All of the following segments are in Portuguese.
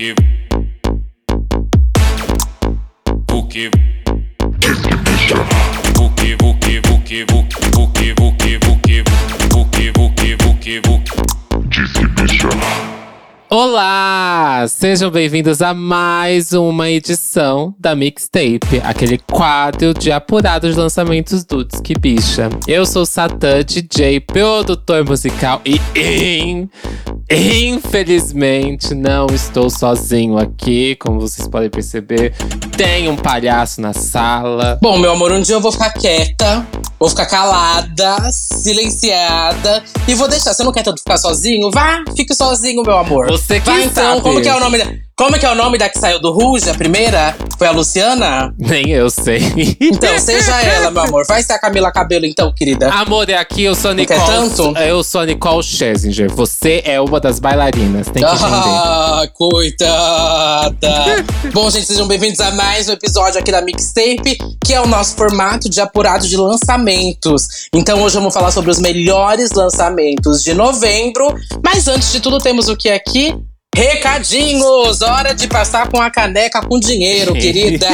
que o que o que o que o que o que o que o que o que o que o que o Disque bicha. Olá! Sejam bem-vindos a mais uma edição da Mixtape, aquele quadro de apurados lançamentos do Disque Bicha. Eu sou Satã, DJ, produtor musical e infelizmente não estou sozinho aqui, como vocês podem perceber. Tem um palhaço na sala. Bom, meu amor, um dia eu vou ficar quieta, vou ficar calada, silenciada e vou deixar. Você não quer tanto ficar sozinho? Vá, fique sozinho, meu amor. Você que Vai então, sabe. como que é o nome da. Como que é o nome da que saiu do Ruge, a primeira? Foi a Luciana? Nem eu sei. Então, seja ela, meu amor. Vai ser a Camila Cabelo, então, querida. Amor, é aqui, eu sou a quer Nicole. tanto? Eu sou a Nicole Scherzinger. Você é uma das bailarinas, tem que entender. Ah, coitada! Bom, gente, sejam bem-vindos a mais um episódio aqui da Mixtape, que é o nosso formato de apurado de lançamentos. Então, hoje vamos falar sobre os melhores lançamentos de novembro. Mas antes de tudo, temos o que aqui? Recadinhos! Hora de passar com a caneca com dinheiro, querida!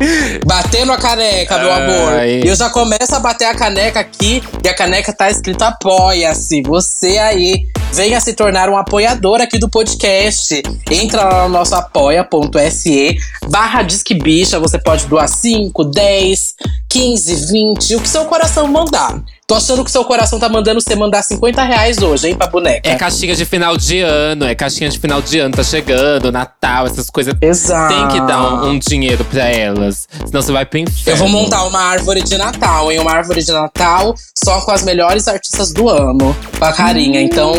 Batendo a caneca, meu amor. Ai. E eu já começo a bater a caneca aqui e a caneca tá escrito apoia-se. Você aí, venha se tornar um apoiador aqui do podcast. Entra lá no nosso apoia.se barra Disque Bicha. Você pode doar 5, 10, 15, 20, o que seu coração mandar. Tô achando que seu coração tá mandando você mandar 50 reais hoje, hein, pra boneca. É caixinha de final de ano, é caixinha de final de ano, tá chegando, Natal, essas coisas. Exato. Tem que dar um, um dinheiro pra elas. Senão você vai pro inferno. Eu vou montar uma árvore de Natal, hein? Uma árvore de Natal só com as melhores artistas do ano. Com a carinha. Então,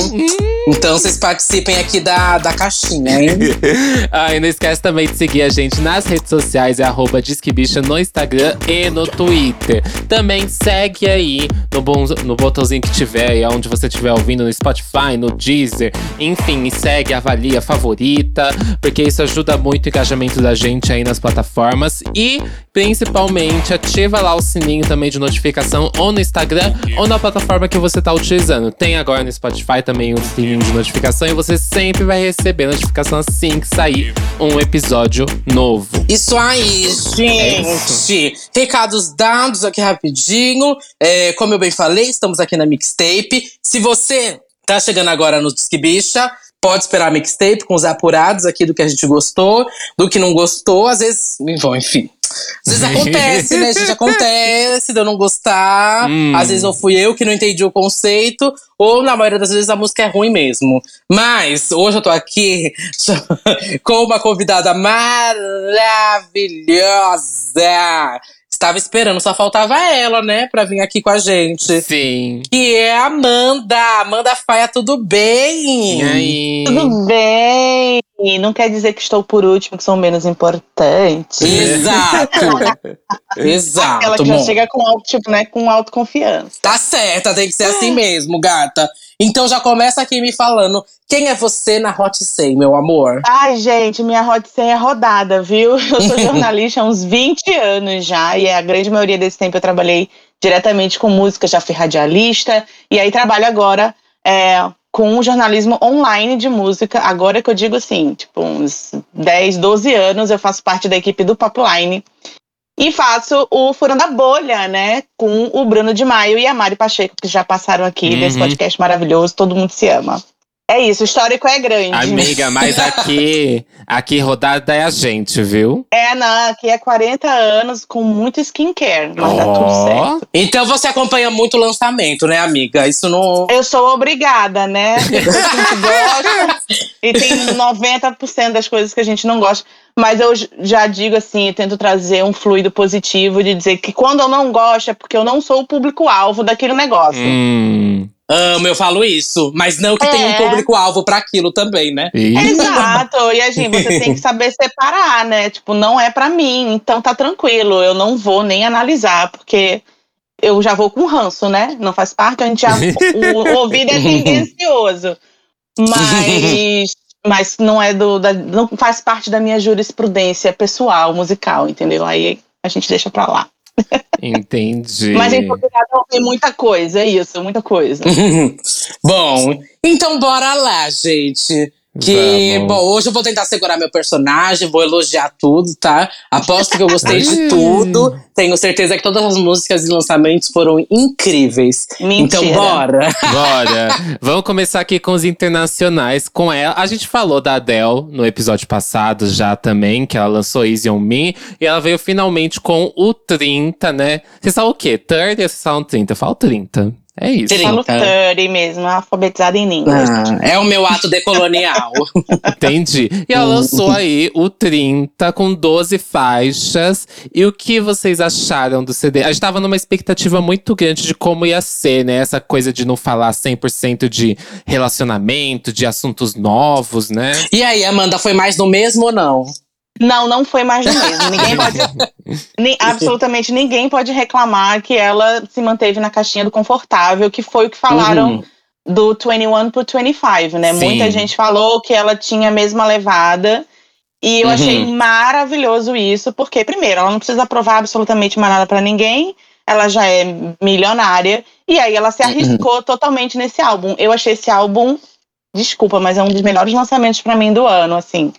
então vocês participem aqui da, da caixinha, hein? Ah, e não esquece também de seguir a gente nas redes sociais, é arroba Disquebicha no Instagram e no Twitter. Também segue aí no, bom, no botãozinho que tiver, aí onde você estiver ouvindo, no Spotify, no Deezer. Enfim, e segue, avalia, favorita, porque isso ajuda muito o engajamento da gente aí nas plataformas. E, principalmente, ativa lá o sininho também de notificação, ou no Instagram, ou na plataforma que você tá utilizando. Tem agora no Spotify também o sininho de notificação, e você sempre vai receber notificação assim que sair um episódio novo. Isso aí, gente! Recados dados aqui rapidinho. É, como eu bem falei, estamos aqui na Mixtape. Se você tá chegando agora no Disque Bicha, pode esperar a Mixtape com os apurados aqui do que a gente gostou, do que não gostou. Às vezes, bom, enfim. Às vezes acontece, né, gente? Acontece de eu não gostar. Hum. Às vezes ou fui eu que não entendi o conceito, ou na maioria das vezes a música é ruim mesmo. Mas hoje eu tô aqui com uma convidada maravilhosa. Estava esperando, só faltava ela, né, pra vir aqui com a gente. Sim. Que é a Amanda. Amanda Faia, tudo bem? E aí? Tudo bem. Não quer dizer que estou por último, que sou menos importante. Exato. Exato. que já bom. chega com, auto, tipo, né, com autoconfiança. Tá certa, tem que ser assim mesmo, gata. Então já começa aqui me falando, quem é você na Hot 100, meu amor? Ai, gente, minha Hot 100 é rodada, viu? Eu sou jornalista há uns 20 anos já, e a grande maioria desse tempo eu trabalhei diretamente com música, já fui radialista, e aí trabalho agora é, com o jornalismo online de música. Agora que eu digo assim, tipo, uns 10, 12 anos eu faço parte da equipe do Popline. E faço o Furando a Bolha, né? Com o Bruno de Maio e a Mari Pacheco, que já passaram aqui desse Uhum. podcast maravilhoso. Todo mundo se ama. É isso, o histórico é grande. Amiga, mas aqui, aqui rodada é a gente, viu? É, não, aqui é 40 anos com muito skincare, mas dá tudo Ó. certo. Então você acompanha muito o lançamento, né, amiga? Isso não. Eu sou obrigada, né? A gente gosta e tem 90% das coisas que a gente não gosta. Mas eu já digo assim, eu tento trazer um fluido positivo de dizer que quando eu não gosto é porque eu não sou o público-alvo daquele negócio. Hum. Amo, eu falo isso. Mas não que É. tem um público-alvo pra aquilo também, né? Exato, e a gente, você tem que saber separar, né? Tipo, não é pra mim, então tá tranquilo, eu não vou nem analisar, porque eu já vou com ranço, né? Não faz parte, a gente já. o, o ouvido é tendencioso. Mas. Mas não é do. da- não faz parte da minha jurisprudência pessoal, musical, entendeu? Aí a gente deixa pra lá. Entendi. Mas é obrigada a ouvir muita coisa, é isso, muita coisa. Bom, então bora lá, gente. Que, Vamos. bom, hoje eu vou tentar segurar meu personagem, vou elogiar tudo, tá? Aposto que eu gostei de tudo. Tenho certeza que todas as músicas e lançamentos foram incríveis. Mentira. Então, bora! Bora! Vamos começar aqui com os internacionais. Com ela, a gente falou da Adele no episódio passado já também, que ela lançou Easy On Me. E ela veio finalmente com o 30, né? Vocês falam o quê? 30 ou vocês falam 30? Eu falo 30. É isso. 30. Falo 30 mesmo, alfabetizada em inglês. Ah, é o meu ato decolonial. Entendi. E ela lançou aí o 30 com 12 faixas. E o que vocês acharam do CD? A gente tava numa expectativa muito grande de como ia ser, né? Essa coisa de não falar 100% de relacionamento, de assuntos novos, né? e aí, Amanda, foi mais no mesmo ou não? Não, não foi mais do mesmo. Ninguém pode. Ni- absolutamente ninguém pode reclamar que ela se manteve na caixinha do confortável, que foi o que falaram Uhum. do 21 pro 25, né? Sim. Muita gente falou que ela tinha a mesma levada. E eu Uhum. achei maravilhoso isso, porque, primeiro, ela não precisa provar absolutamente mais nada pra ninguém. Ela já é milionária. E aí ela se arriscou totalmente nesse álbum. Eu achei esse álbum, desculpa, mas é um dos melhores lançamentos pra mim do ano, assim.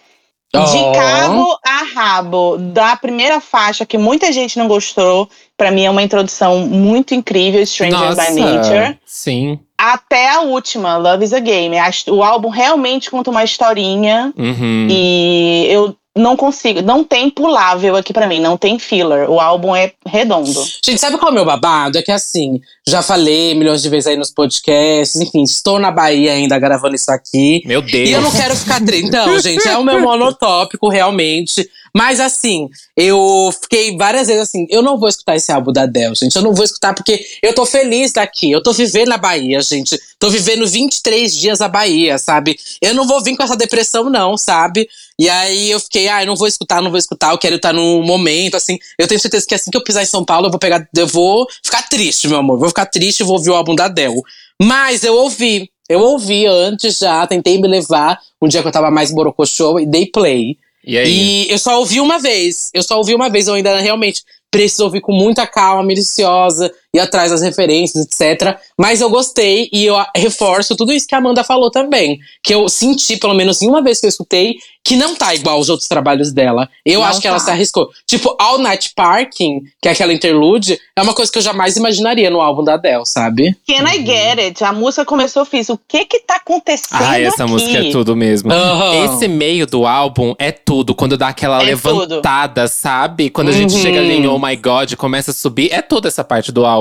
De cabo a rabo, da primeira faixa, que muita gente não gostou, pra mim é uma introdução muito incrível, Stranger by Nature, Sim. até a última, Love is a Game. O álbum realmente conta uma historinha Uhum. e eu não consigo, não tem pulável aqui pra mim, não tem filler. O álbum é redondo. Gente, sabe qual é o meu babado? É que assim, já falei milhões de vezes aí nos podcasts, enfim, estou na Bahia ainda gravando isso aqui. Meu Deus. E eu não quero ficar triste. Então, gente, é o meu monotópico, realmente. Mas assim, eu fiquei várias vezes assim, eu não vou escutar esse álbum da Adele, gente. Eu não vou escutar porque eu tô feliz daqui. Eu tô vivendo na Bahia, gente. Tô vivendo 23 dias na Bahia, sabe? Eu não vou vir com essa depressão, não, sabe? E aí eu fiquei, ah, eu não vou escutar, não vou escutar, eu quero estar num momento, assim. Eu tenho certeza que assim que eu pisar em São Paulo, eu vou pegar, eu vou ficar triste, meu amor. Vou ficar triste e vou ouvir o álbum da Adele. Mas eu ouvi. Eu ouvi antes já, tentei me levar um dia que eu tava mais borocochô e dei play. E aí? E eu só ouvi uma vez. Eu só ouvi uma vez. Eu ainda realmente preciso ouvir com muita calma, minuciosa, ir atrás das referências, etc. Mas eu gostei e eu reforço tudo isso que a Amanda falou também. Que eu senti, pelo menos em uma vez que eu escutei, que não tá igual aos outros trabalhos dela. Eu Não acho que ela tá. se arriscou. Tipo, All Night Parking, que é aquela interlude, é uma coisa que eu jamais imaginaria no álbum da Adele, sabe? Can I get it? A música começou, eu fiz, o que que tá acontecendo Ai, essa aqui? música é tudo mesmo. Aham. Esse meio do álbum é tudo. Quando dá aquela É levantada, sabe? Quando a gente Uhum. chega ali em Oh My God, começa a subir. É toda essa parte do álbum.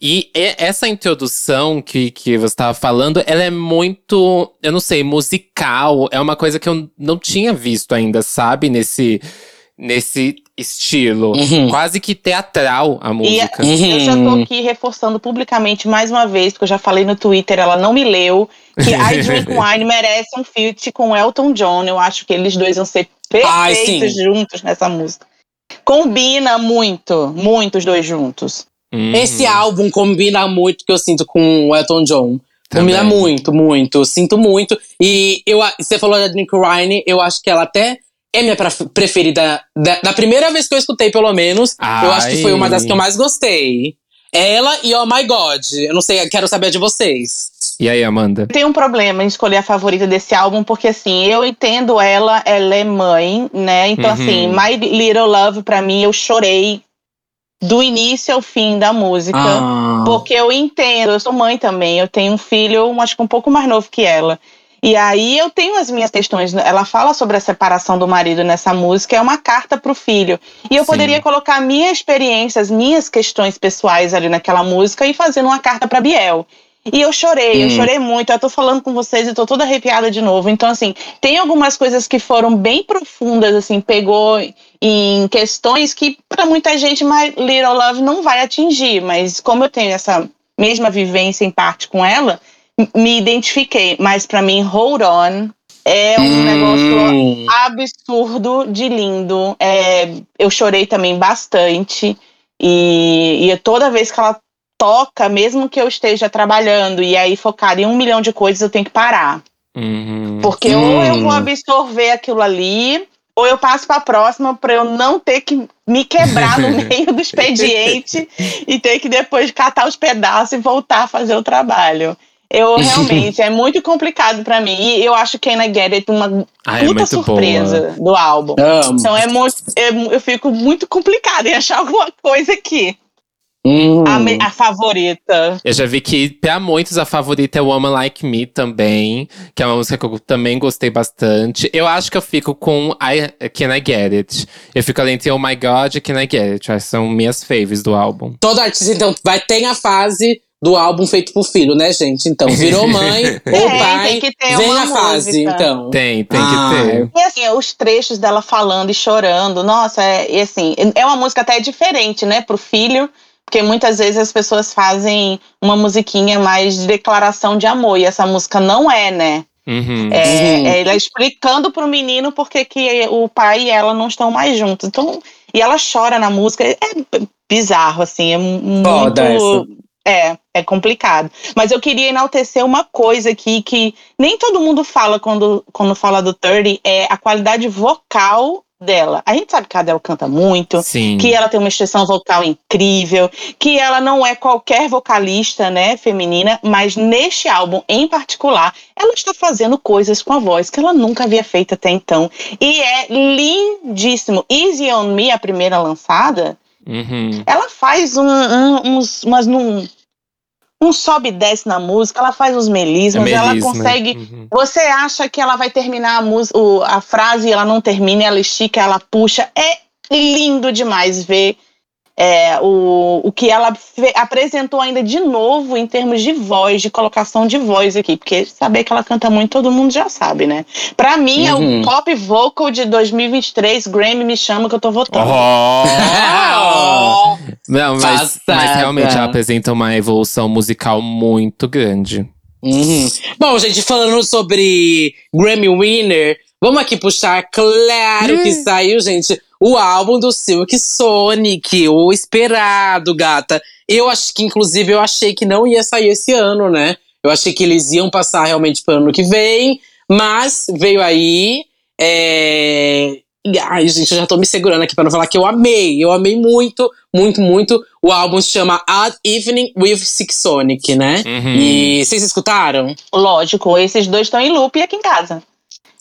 E e- essa introdução que, que você tava falando, ela é muito, eu não sei, musical. É uma coisa que eu não tinha visto ainda, sabe? Nesse, nesse estilo. Uhum. Quase que teatral a música. Eu já tô Uhum. aqui reforçando publicamente mais uma vez, porque eu já falei no Twitter, ela não me leu, que I Drink Wine merece um feat com Elton John. Eu acho que eles dois vão ser Ai, perfeitos sim. juntos nessa música. Combina muito, muito os dois juntos. Uhum. Esse álbum combina muito que eu sinto com o Elton John. Também. Combina muito, muito. Sinto muito. E eu, a- você falou da Nick Ryan, eu acho que ela até é minha preferida. Da, da primeira vez que eu escutei, pelo menos, eu acho que foi uma das que eu mais gostei. Ela e Oh My God. Eu não sei, quero saber de vocês. E aí, Amanda? Tenho um problema em escolher a favorita desse álbum, porque assim, eu entendo ela, ela é mãe, né? Então, Uhum. assim, My Little Love, pra mim, eu chorei do início ao fim da música. Ah. Porque eu entendo, eu sou mãe também, eu tenho um filho, acho que um pouco mais novo que ela. E aí eu tenho as minhas questões. Ela fala sobre a separação do marido nessa música, é uma carta pro filho. E eu Sim. poderia colocar minha experiência, as minhas questões pessoais ali naquela música e fazendo uma carta pra Biel. E eu chorei, eu Hum. chorei muito. Eu tô falando com vocês e tô toda arrepiada de novo. Então, assim, tem algumas coisas que foram bem profundas, assim, pegou em questões que para muita gente My Little Love não vai atingir, mas como eu tenho essa mesma vivência em parte com ela, me identifiquei. Mas para mim, Hold On é um negócio Hum. absurdo de lindo. É, eu chorei também bastante. E, e toda vez que ela toca, mesmo que eu esteja trabalhando e aí focada em um milhão de coisas, eu tenho que parar. Uhum. Porque ou eu vou absorver aquilo ali, ou eu passo para a próxima para eu não ter que me quebrar no meio do expediente e ter que depois catar os pedaços e voltar a fazer o trabalho. Eu realmente, é muito complicado pra mim. E eu acho Can I Get It uma Ai, é puta muito surpresa do álbum. Amo. Então é muito, eu, eu fico muito complicada em achar alguma coisa aqui. Hum. A, a favorita. Eu já vi que pra muitos a favorita é Woman Like Me também, que é uma música que eu também gostei bastante. Eu acho que eu fico com I, Can I Get It. Eu fico ali entre Oh My God e Can I Get It. São minhas faves do álbum. Todo artista, então, vai ter a fase do álbum feito pro filho, né, gente? Então, virou mãe ou Tem, pai, tem que ter vem uma a fase, música. então. Tem, tem Ah, que ter. E assim, os trechos dela falando e chorando, nossa, é, e assim, é uma música até diferente, né, pro filho, porque muitas vezes as pessoas fazem uma musiquinha mais de declaração de amor, e essa música não é, né? Uhum. É, Uhum. é ela explicando pro menino porque que o pai e ela não estão mais juntos. Então, e ela chora na música, é bizarro, assim, é muito. É, é complicado. Mas eu queria enaltecer uma coisa aqui que nem todo mundo fala quando, quando fala do 30, é a qualidade vocal dela. A gente sabe que a Adele canta muito, Sim. que ela tem uma expressão vocal incrível, que ela não é qualquer vocalista, né, feminina, mas neste álbum em particular, ela está fazendo coisas com a voz que ela nunca havia feito até então. E é lindíssimo. Easy on Me, a primeira lançada, Uhum. ela faz um, um- uns, umas num, um sobe e desce na música, ela faz uns melismas, É ela melisma. consegue Uhum. você acha que ela vai terminar a, mus- o- a frase e ela não termina, ela estica, ela puxa. É lindo demais ver é, o, o que ela apresentou ainda de novo em termos de voz, de colocação de voz aqui. Porque saber que ela canta muito, todo mundo já sabe, né? Pra mim, é Uhum. o top vocal de 2023. Grammy me chama que eu tô votando. Oh! Não, mas, mas realmente ela apresenta uma evolução musical muito grande. Uhum. Bom, gente, falando sobre Grammy Winner, vamos aqui puxar, claro que saiu, gente, o álbum do Silk Sonic, o esperado, gata. Eu acho que, inclusive, eu achei que não ia sair esse ano, né? Eu achei que eles iam passar realmente pro ano que vem, mas veio aí. É... Ai, gente, eu já tô me segurando aqui pra não falar que eu amei. Eu amei muito, muito, muito. O álbum se chama Odd Evening with Silk Sonic, né? Uhum. E vocês escutaram? Lógico, esses dois estão em loop aqui em casa.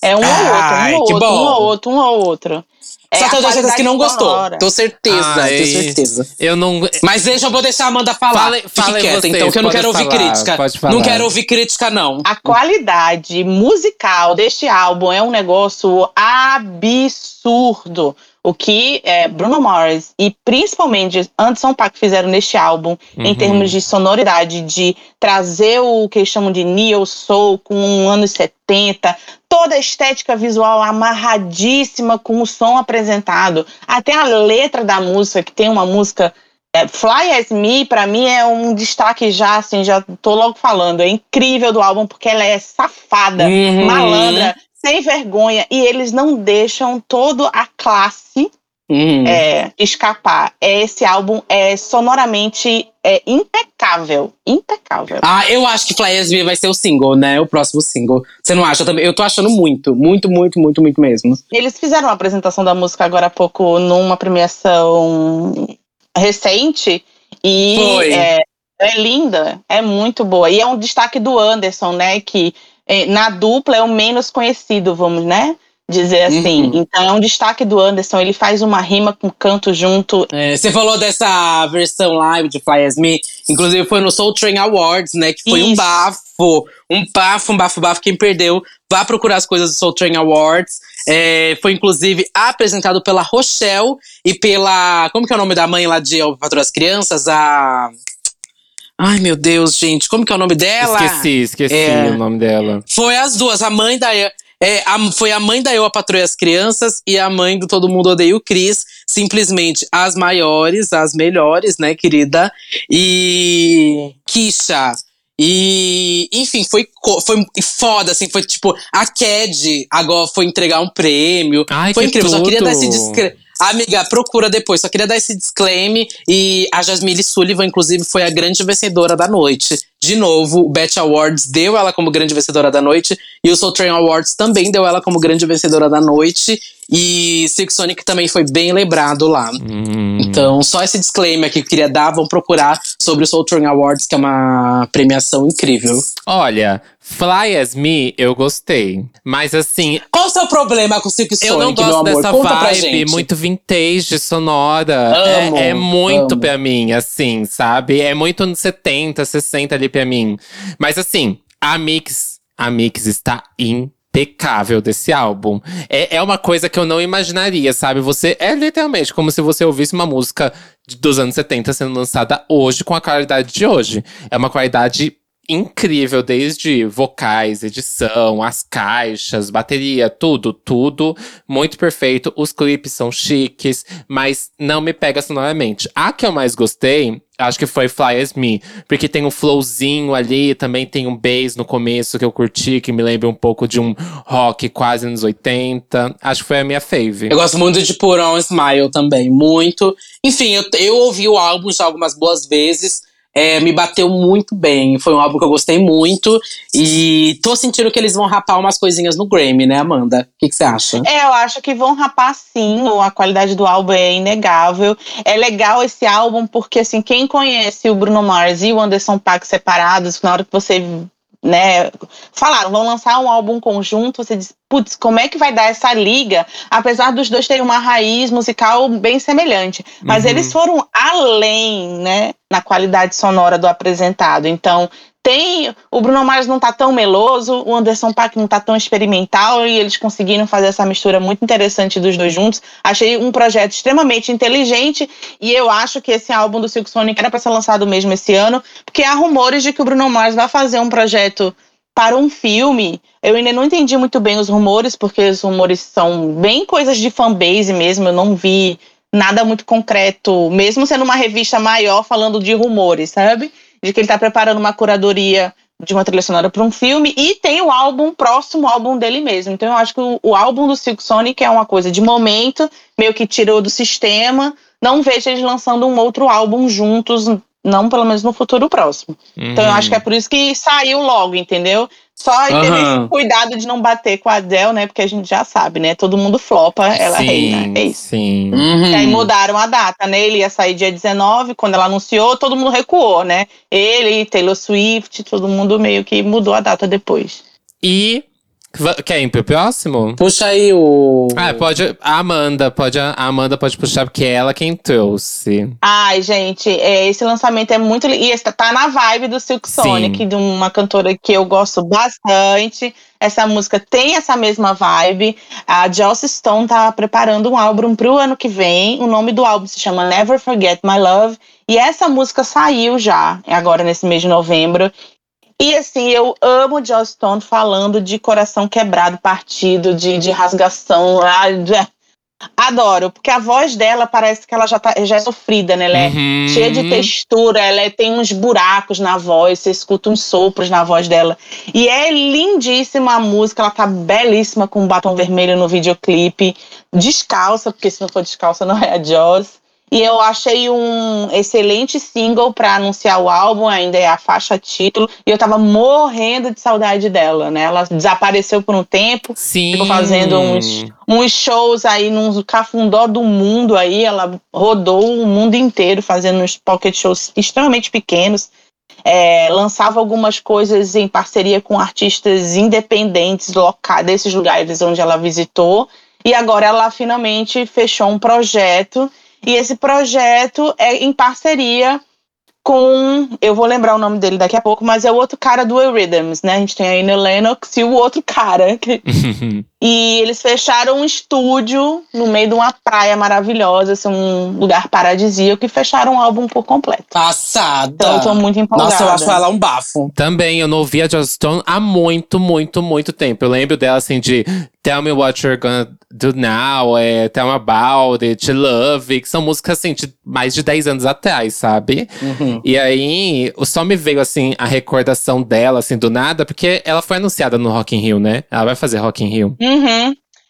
É um Ai, ou outro, um ou bom. outro, um ou outro, um ou outro. É Só tem duas coisas que não gostou. sonora. Tô certeza, Ai. tenho certeza. Eu não. Mas deixa, eu vou deixar a Amanda falar. Fale- Fique falem quieta, vocês, então, que eu não quero ouvir falar, crítica. pode falar. Não quero ouvir crítica, não. A qualidade musical deste álbum é um negócio absurdo. O que é, Bruno Mars e principalmente Anderson Paak fizeram neste álbum, em Uhum. termos de sonoridade, de trazer o que eles chamam de neo soul com anos 70, toda a estética visual amarradíssima com o som apresentado, até a letra da música, que tem uma música é, Fly As Me, pra mim, é um destaque já, assim, já tô logo falando. É incrível do álbum, porque ela é safada, Uhum. malandra, sem vergonha. E eles não deixam toda a classe Uhum. é, escapar. É, Esse álbum é sonoramente é, impecável. Impecável. Ah, eu acho que Fly As Me vai ser o single, né? O próximo single. Você não acha? Também, eu tô achando muito, muito, muito, muito, muito mesmo. Eles fizeram uma apresentação da música agora há pouco numa premiação recente. E Foi. É, é linda, é muito boa. E é um destaque do Anderson, né? Que na dupla é o menos conhecido, vamos, né? Dizer assim. Uhum. Então é um destaque do Anderson. Ele faz uma rima com canto junto. É, você falou dessa versão live de Fly As Me. Inclusive foi no Soul Train Awards, né? Que foi um Isso. bafo. Um bafo, um bafo, bafo. Quem perdeu, vá procurar as coisas do Soul Train Awards. É, foi inclusive apresentado pela Rochelle e pela. Como que é o nome da mãe lá de Eu Patroa as Crianças? A. Ai, meu Deus, gente. Como que é o nome dela? Esqueci, esqueci É. o nome dela. Foi as duas. A mãe da. É, a- foi a mãe da Eu, a Patroa e as Crianças, e a mãe do Todo Mundo Odeia o Cris. Simplesmente as maiores, as melhores, né, querida? E. Kisha. E, enfim, foi, foi foda, assim, foi tipo, a Cad agora foi entregar um prêmio. Ai, foi incrível, só queria dar esse tudo. Amiga, procura depois. Só queria dar esse disclaimer. E a Jasmine Sullivan, inclusive, foi a grande vencedora da noite. De novo, o Bet Awards deu ela como grande vencedora da noite. E o Soul Train Awards também deu ela como grande vencedora da noite. E Six Sonic também foi bem lembrado lá. Hum. Então, só esse disclaimer aqui que eu queria dar. Vão procurar sobre o Soul Train Awards, que é uma premiação incrível. Olha, Fly As Me, eu gostei. Mas assim, Qual o seu problema com Silk Sonic, eu não gosto dessa Conta vibe muito vintage, sonora. Amo, é, é muito amo. pra mim, assim, sabe? É muito anos 70, 60 ali pra mim. Mas assim, a Mix, a Mix está impecável desse álbum. É, é uma coisa que eu não imaginaria, sabe? Você é literalmente como se você ouvisse uma música de- dos anos 70 sendo lançada hoje com a qualidade de hoje. É uma qualidade incrível, desde vocais, edição, as caixas, bateria, tudo, tudo muito perfeito. Os clipes são chiques, mas não me pega sonoramente. A que eu mais gostei, acho que foi Fly As Me, porque tem um flowzinho ali, também tem um bass no começo que eu curti, que me lembra um pouco de um rock quase anos 80. Acho que foi a minha fave. Eu gosto muito de Put On Smile também, muito. Enfim, eu, eu ouvi o álbum já algumas boas vezes. É, me bateu muito bem. Foi um álbum que eu gostei muito. E tô sentindo que eles vão rapar umas coisinhas no Grammy, né, Amanda? O que você acha? É, eu acho que vão rapar sim, a qualidade do álbum é inegável. É legal esse álbum porque, assim, quem conhece o Bruno Mars e o Anderson Paak separados, na hora que você, né, falaram, vão lançar um álbum conjunto, você diz, putz, como é que vai dar essa liga? Apesar dos dois terem uma raiz musical bem semelhante. Mas Uhum. eles foram além, né, na qualidade sonora do apresentado. Então, tem. O Bruno Mars não tá tão meloso, o Anderson Paak não tá tão experimental, e eles conseguiram fazer essa mistura muito interessante dos dois juntos. Achei um projeto extremamente inteligente, e eu acho que esse álbum do Silk Sonic era para ser lançado mesmo esse ano, porque há rumores de que o Bruno Mars vai fazer um projeto para um filme. Eu ainda não entendi muito bem os rumores, porque os rumores são bem coisas de fanbase mesmo, eu não vi nada muito concreto, mesmo sendo uma revista maior falando de rumores, sabe? De que ele tá preparando uma curadoria de uma trilha sonora para um filme e tem o álbum, próximo álbum dele mesmo. Então eu acho que o, o álbum do Silk Sonic é uma coisa de momento, meio que tirou do sistema. Não vejo eles lançando um outro álbum juntos, não pelo menos no futuro próximo. Então eu acho que é por isso que saiu logo, entendeu? Só teve Aham. esse cuidado de não bater com a Adele, né? Porque a gente já sabe, né? Todo mundo flopa, ela sim, reina. É isso. Sim. Uhum. E aí mudaram a data, né? Ele ia sair dia 19, quando ela anunciou, todo mundo recuou, né? Ele, Taylor Swift, todo mundo meio que mudou a data depois. E. Quer ir pro próximo? Puxa aí o. Ah, pode. A Amanda, pode. A Amanda pode puxar, porque é ela quem trouxe. Ai, gente, é, esse lançamento é muito. E esse tá na vibe do Silk Sim. Sonic, de uma cantora que eu gosto bastante. Essa música tem essa mesma vibe. A Joss Stone tá preparando um álbum pro ano que vem. O nome do álbum se chama Never Forget My Love. E essa música saiu já, agora nesse mês de novembro. E assim, eu amo Joss Stone falando de coração quebrado, partido, de, de rasgação. Ai, Adoro, porque a voz dela parece que ela já, tá, já é sofrida, né? Ela é Uhum. cheia de textura, ela é- tem uns buracos na voz, você escuta uns sopros na voz dela. E é lindíssima a música, ela tá belíssima com batom vermelho no videoclipe, descalça, porque se não for descalça não é a Joss. E eu achei um excelente single pra anunciar o álbum, ainda é a faixa título, e eu tava morrendo de saudade dela, né? Ela desapareceu por um tempo, Sim. ficou fazendo uns, uns shows aí nos cafundó do mundo aí, ela rodou o mundo inteiro fazendo uns pocket shows extremamente pequenos. É, lançava algumas coisas em parceria com artistas independentes locais desses lugares onde ela visitou e agora ela finalmente fechou um projeto e esse projeto é em parceria com, eu vou lembrar o nome dele daqui a pouco, mas é o outro cara do Eurythms, né? A gente tem a Annie Lennox e o outro cara que e eles fecharam um estúdio no meio de uma praia maravilhosa, assim, um lugar paradisíaco, e fecharam o álbum por completo. Passada. Então eu tô muito empolgada. Nossa, eu acho ela um bafo. Também, eu não ouvia a Joss Stone há muito, muito, muito tempo. Eu lembro dela assim de Tell Me What You're Gonna Do Now, é, Tell Me About It, Love, que são músicas assim de mais de 10 anos atrás, sabe? Uhum. E aí, só me veio assim a recordação dela, assim, do nada, porque ela foi anunciada no Rock in Rio, né? Ela vai fazer Rock in Rio. Uhum.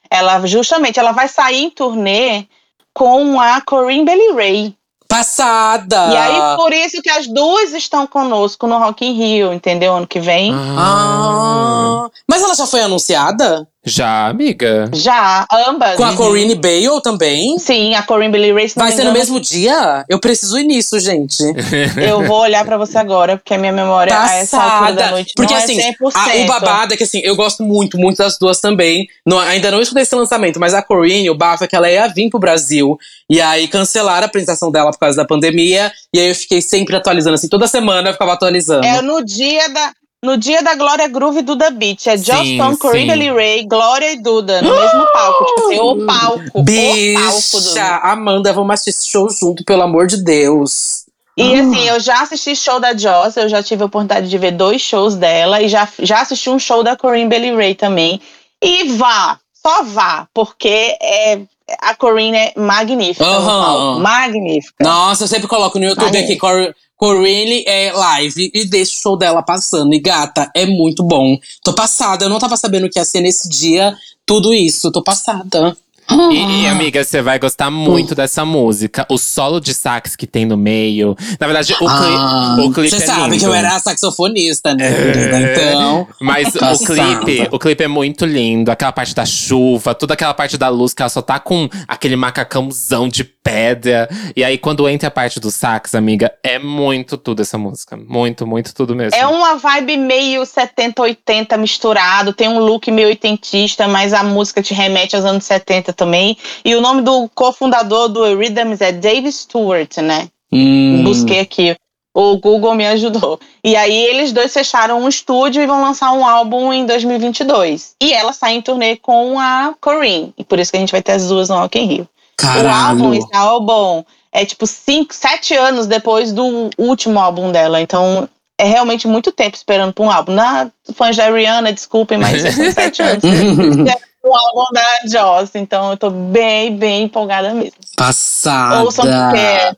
Ela, justamente, ela vai sair em turnê com a Corinne Bailey Ray. Passada! E aí, por isso que as duas estão conosco no Rock in Rio, entendeu? Ano que vem. Ah, mas ela já foi anunciada? Já, amiga. Já, ambas. Com a Corinne Bale também? Sim, a Corinne Bailey não Vai ser no mesmo dia? Eu preciso ir nisso, gente. Eu vou olhar pra você agora, porque a minha memória a essa altura da noite Porque não assim, é 100%. a- o babado é que assim, eu gosto muito, muito das duas também. Não- ainda não escutei esse lançamento, mas a Corinne, o bafo é que ela ia vir pro Brasil. E aí cancelaram a apresentação dela por causa da pandemia. E aí eu fiquei sempre atualizando, assim, toda semana eu ficava atualizando. É no dia da. No dia da Glória Groove e Duda Beat. É Joss Stone, Corinne Ray, Glória e Duda. No mesmo palco. Tipo assim, o palco. O palco do. Bicha, Amanda, vamos assistir show junto, pelo amor de Deus. E assim, eu já assisti show da Joss, eu já tive a oportunidade de ver dois shows dela e já, já assisti um show da Corinne Bailey Ray também. E vá, só vá, porque é, a Corinne é magnífica. palco, Magnífica. Nossa, eu sempre coloco no YouTube aqui, Cor Corinne é live e deixo o show dela passando. E gata, é muito bom. Tô passada, eu não tava sabendo que ia ser nesse dia tudo isso. Tô passada. E, e, amiga, você vai gostar muito dessa música. O solo de sax que tem no meio. Na verdade, o, cli Ah, o clipe Você é sabe lindo. que eu era saxofonista, né, querida? Então. Mas o clipe, o clipe é muito lindo. Aquela parte da chuva, toda aquela parte da luz que ela só tá com aquele macacãozão de pedra. E aí, quando entra a parte do sax, amiga, é muito tudo essa música. Muito, muito tudo mesmo. É uma vibe meio 70, 80 misturado, tem um look meio oitentista, mas a música te remete aos anos 70 também. E o nome do cofundador do Rhythms é Dave Stewart, né? Hum. Busquei aqui. O Google me ajudou. E aí eles dois fecharam um estúdio e vão lançar um álbum em 2022. E ela sai em turnê com a Corinne. E por isso que a gente vai ter as duas no Rock in Rio. O álbum, Caralho. esse álbum, é tipo cinco, sete anos depois do último álbum dela. Então, é realmente muito tempo esperando por um álbum. Na fãs da Rihanna, desculpem, mas são sete anos. um álbum da Joss. Então, eu tô bem, bem empolgada mesmo. Passada. Ouçam porque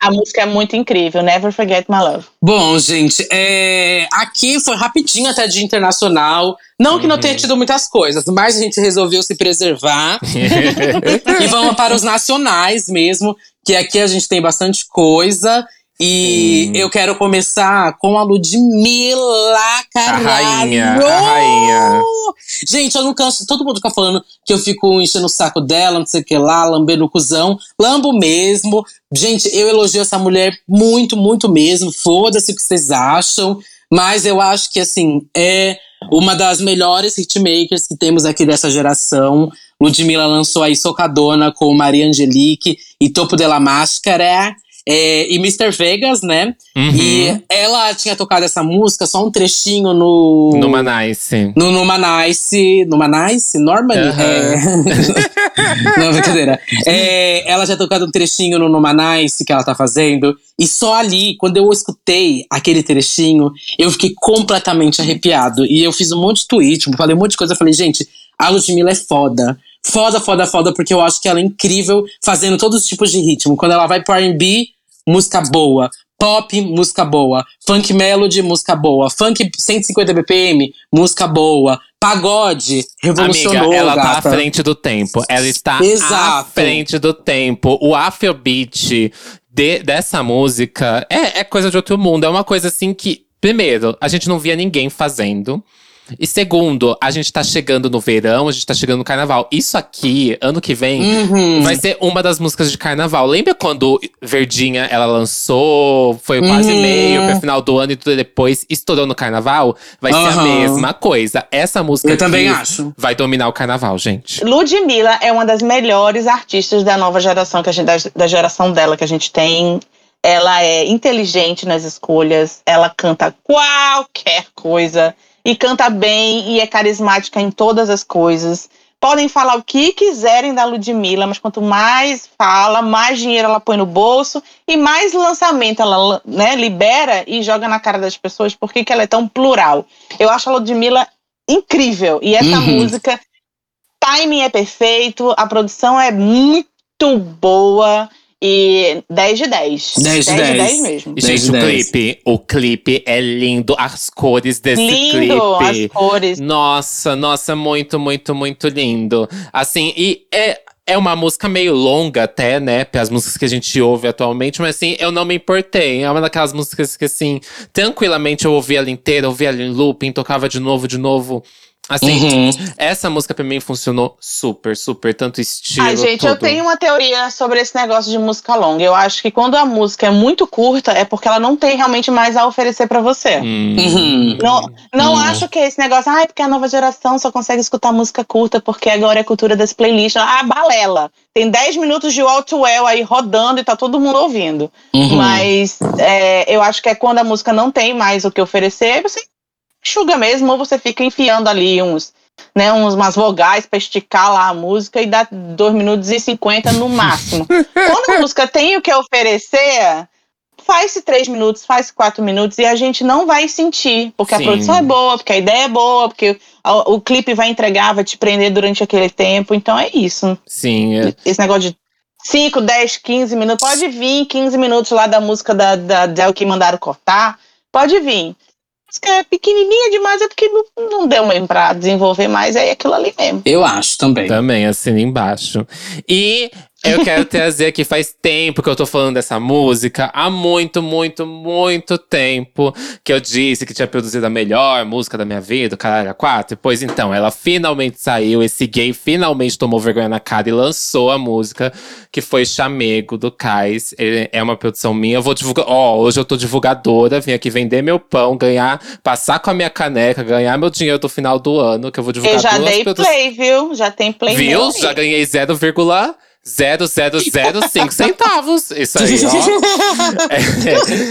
a música é muito incrível. Never Forget My Love. Bom, gente, é, aqui foi rapidinho até dia internacional. Não que não tenha tido muitas coisas, mas a gente resolveu se preservar. e vamos para os nacionais mesmo, que aqui a gente tem bastante coisa. E Sim. eu quero começar com a Ludmilla, a caralho! rainha, a rainha. Gente, eu não canso. Todo mundo fica falando que eu fico enchendo o saco dela, não sei o que lá, lambendo o cuzão. Lambo mesmo. Gente, eu elogio essa mulher muito, muito mesmo. Foda-se o que vocês acham. Mas eu acho que, assim, é uma das melhores hitmakers que temos aqui dessa geração. Ludmilla lançou aí Socadona com Maria Angelique e Topo de la Máscara. É, e Mr. Vegas, né? Uhum. E ela tinha tocado essa música, só um trechinho no. Numa Nice. No Numa Nice. Numa Nice? Normally? Aham. É. Não, brincadeira. É, ela já tinha tocado um trechinho no Numa Nice que ela tá fazendo. E só ali, quando eu escutei aquele trechinho, eu fiquei completamente arrepiado. E eu fiz um monte de tweet, falei um monte de coisa. Eu falei, gente, a Ludmilla é foda. Foda, foda, foda, porque eu acho que ela é incrível fazendo todos os tipos de ritmo. Quando ela vai pro R&B, música boa. Pop, música boa. Funk melody, música boa. Funk 150 BPM, música boa. Pagode, revolucionou, Amiga, ela tá à gata. frente do tempo. Ela está à Exato. frente do tempo. O Afrobeat de, dessa música é, é coisa de outro mundo. É uma coisa assim que, primeiro, a gente não via ninguém fazendo. E segundo, a gente tá chegando no verão, a gente tá chegando no carnaval. Isso aqui, ano que vem, Uhum. vai ser uma das músicas de carnaval. Lembra quando Verdinha ela lançou? Foi quase Uhum. meio pro final do ano e tudo depois estourou no carnaval? Vai ser a mesma coisa. Essa música Eu aqui também acho. vai dominar o carnaval, gente. Ludmilla é uma das melhores artistas da nova geração, que a gente, da, da geração dela que a gente tem. Ela é inteligente nas escolhas, ela canta qualquer coisa e canta bem e é carismática em todas as coisas. Podem falar o que quiserem da Ludmilla, mas quanto mais fala, mais dinheiro ela põe no bolso e mais lançamento ela né, libera e joga na cara das pessoas. Por que, que ela é tão plural? Eu acho a Ludmilla incrível. E essa Uhum. música timing é perfeito, a produção é muito boa e 10 de 10. 10 de 10. de 10 mesmo. 10 gente, de o 10. clipe, o clipe é lindo, as cores desse Lindo, as clipe. cores. Nossa, nossa, muito, muito, muito lindo. Assim, e é. É uma música meio longa até, né? Para as músicas que a gente ouve atualmente, mas assim, eu não me importei. É uma daquelas músicas que, assim, tranquilamente eu ouvi ela inteira, ouvi ela em looping, tocava de novo, de novo. Assim, Uhum. essa música pra mim funcionou super, super. Tanto estilo. Ai, gente, eu tenho uma teoria sobre esse negócio de música longa. Eu acho que quando a música é muito curta, é porque ela não tem realmente mais a oferecer pra você. Hum. Uhum. Não, não Hum. acho que esse negócio, ah, é porque a nova geração só consegue escutar música curta porque agora é cultura das playlists. Ah, balela. Tem 10 minutos de All Too Well aí rodando e tá todo mundo ouvindo. Uhum. Mas é, eu acho que é quando a música não tem mais o que oferecer, você enxuga mesmo, ou você fica enfiando ali uns, né, uns, umas vogais pra esticar lá a música e dá 2 minutos e 50 no máximo. quando a música tem o que oferecer, faz-se 3 minutos, faz 4 minutos e a gente não vai sentir, porque Sim. a produção é boa, porque a ideia é boa, porque o, o clipe vai entregar, vai te prender durante aquele tempo. Então é isso. Sim, é. Esse negócio de 5, 10, 15 minutos. Pode vir 15 minutos lá da música da, da Del que mandaram cortar. Pode vir. Música é pequenininha demais, é porque não, não deu mesmo pra desenvolver mais, é aquilo ali mesmo. Eu acho também. Também, assina embaixo. E eu quero trazer aqui, faz tempo que eu tô falando dessa música. Há muito, muito, muito tempo que eu disse que tinha produzido a melhor música da minha vida, Caralho 4. Pois então, ela finalmente saiu. Esse gay finalmente tomou vergonha na cara e lançou a música, que foi Chamego, do Cais. Ele é uma produção minha. Eu vou divulgar. Ó, hoje eu tô divulgadora. Vim aqui vender meu pão, ganhar, passar com a minha caneca, ganhar meu dinheiro do final do ano, que eu vou divulgar Eu já dei produções. play, viu? Já tem play. Viu? Já ganhei 0,0005 centavos. Isso aí, ó.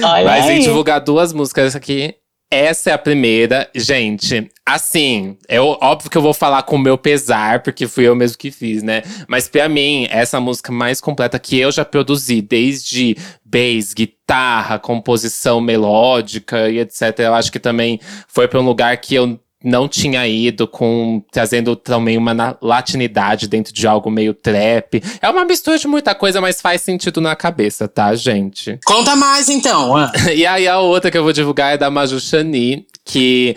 É. Mas em divulgar duas músicas aqui. Essa é a primeira. Gente, assim, é óbvio que eu vou falar com o meu pesar, porque fui eu mesmo que fiz, né? Mas pra mim, essa música mais completa que eu já produzi, desde bass, guitarra, composição melódica e etc. Eu acho que também foi pra um lugar que eu não tinha ido, com trazendo também uma latinidade dentro de algo meio trap. É uma mistura de muita coisa, mas faz sentido na cabeça, tá, gente? Conta mais então. E aí a outra que eu vou divulgar é da Maju Shani, que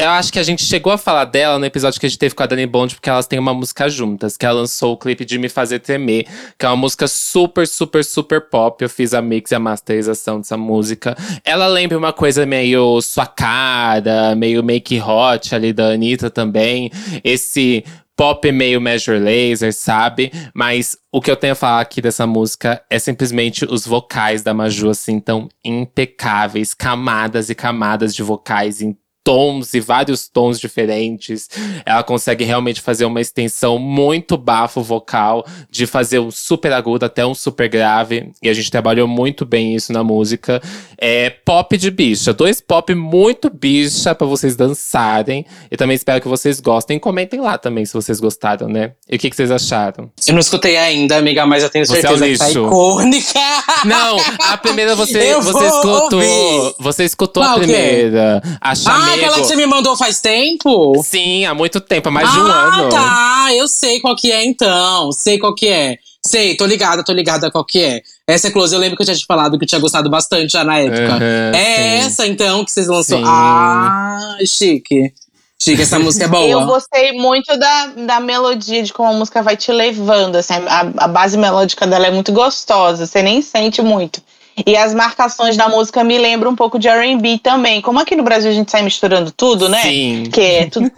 eu acho que a gente chegou a falar dela no episódio que a gente teve com a Dani Bond, porque elas têm uma música juntas, que ela lançou o clipe de Me Fazer Tremer, que é uma música super, super, super pop. Eu fiz a mix e a masterização dessa música. Ela lembra uma coisa meio sua cara, meio make hot ali da Anitta também. Esse pop meio Major Laser, sabe? Mas o que eu tenho a falar aqui dessa música é simplesmente os vocais da Maju, assim, tão impecáveis. Camadas e camadas de vocais em tons e vários tons diferentes. Ela consegue realmente fazer uma extensão muito bafo vocal, de fazer um super agudo até um super grave. E a gente trabalhou muito bem isso na música. É pop de bicha, dois pop muito bicha pra vocês dançarem. E também espero que vocês gostem. Comentem lá também se vocês gostaram, né? E o que, que vocês acharam? Eu não escutei ainda, amiga, mas eu tenho Você é certeza o que tá lixo. icônica. Não, a primeira você, Eu você escutou. ouvir. Você escutou a Qual que é? primeira. A Chamego. Aquela que você me mandou faz tempo? Sim, há muito tempo, há mais de um ah, ano. tá. Eu sei qual que é, então. Sei qual que é. Sei, tô ligada, tô ligada qual que é. Essa é close, eu lembro que eu tinha te falado que eu tinha gostado bastante já na época. Aham, é sim. essa, então, que vocês lançou. Sim. Ah, chique. Chique, essa música é boa. Eu gostei muito da, da melodia, de como a música vai te levando. Assim, a, a base melódica dela é muito gostosa, você nem sente muito. E as marcações da música me lembram um pouco de RB também. Como aqui no Brasil a gente sai misturando tudo, né? Sim. Que é tudo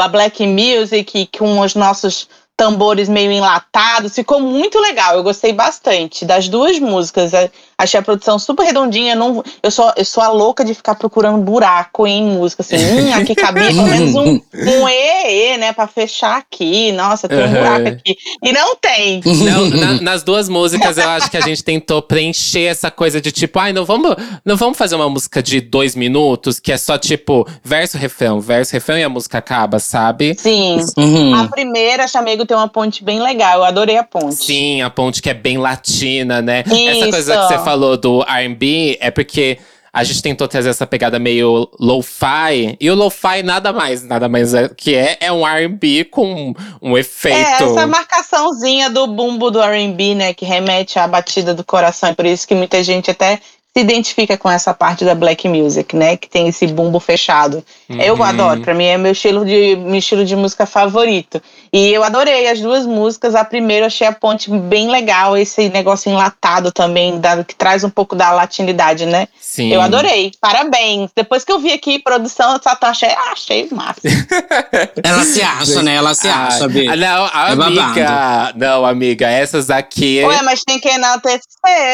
a black music com os nossos tambores meio enlatados. Ficou muito legal. Eu gostei bastante das duas músicas. A- Achei a produção super redondinha. Não, eu, sou, eu sou a louca de ficar procurando buraco em música. Assim, hum, aqui cabia pelo menos um, um E, E, né? Pra fechar aqui. Nossa, tem um Uhum. buraco aqui. E não tem. Não, na- nas duas músicas eu acho que a gente tentou preencher essa coisa de tipo, ai, não vamos, não vamos fazer uma música de dois minutos que é só tipo verso, refrão, verso, refrão e a música acaba, sabe? Sim. Uhum. A primeira, Chamego, tem uma ponte bem legal. Eu adorei a ponte. Sim, a ponte que é bem latina, né? Essa Isso. coisa que você falou do R&B é porque a gente tentou trazer essa pegada meio lo-fi. E o lo-fi nada mais, nada mais é, que é, é um R&B com um efeito. É, essa marcaçãozinha do bumbo do R&B, né, que remete à batida do coração. É por isso que muita gente até se identifica com essa parte da black music, né? Que tem esse bumbo fechado. Eu Uhum. adoro, pra mim é meu estilo de meu estilo de música favorito. E eu adorei as duas músicas. A primeira eu achei a ponte bem legal, esse negócio enlatado também, dado que traz um pouco da latinidade, né? Sim. Eu adorei. Parabéns. Depois que eu vi aqui produção, eu só achei, ah, achei massa. Ela se acha, né? Ela se Ah, acha, Bi. ah, não, É amiga. não, amiga, essas aqui. Ué, mas tem que enaltecer.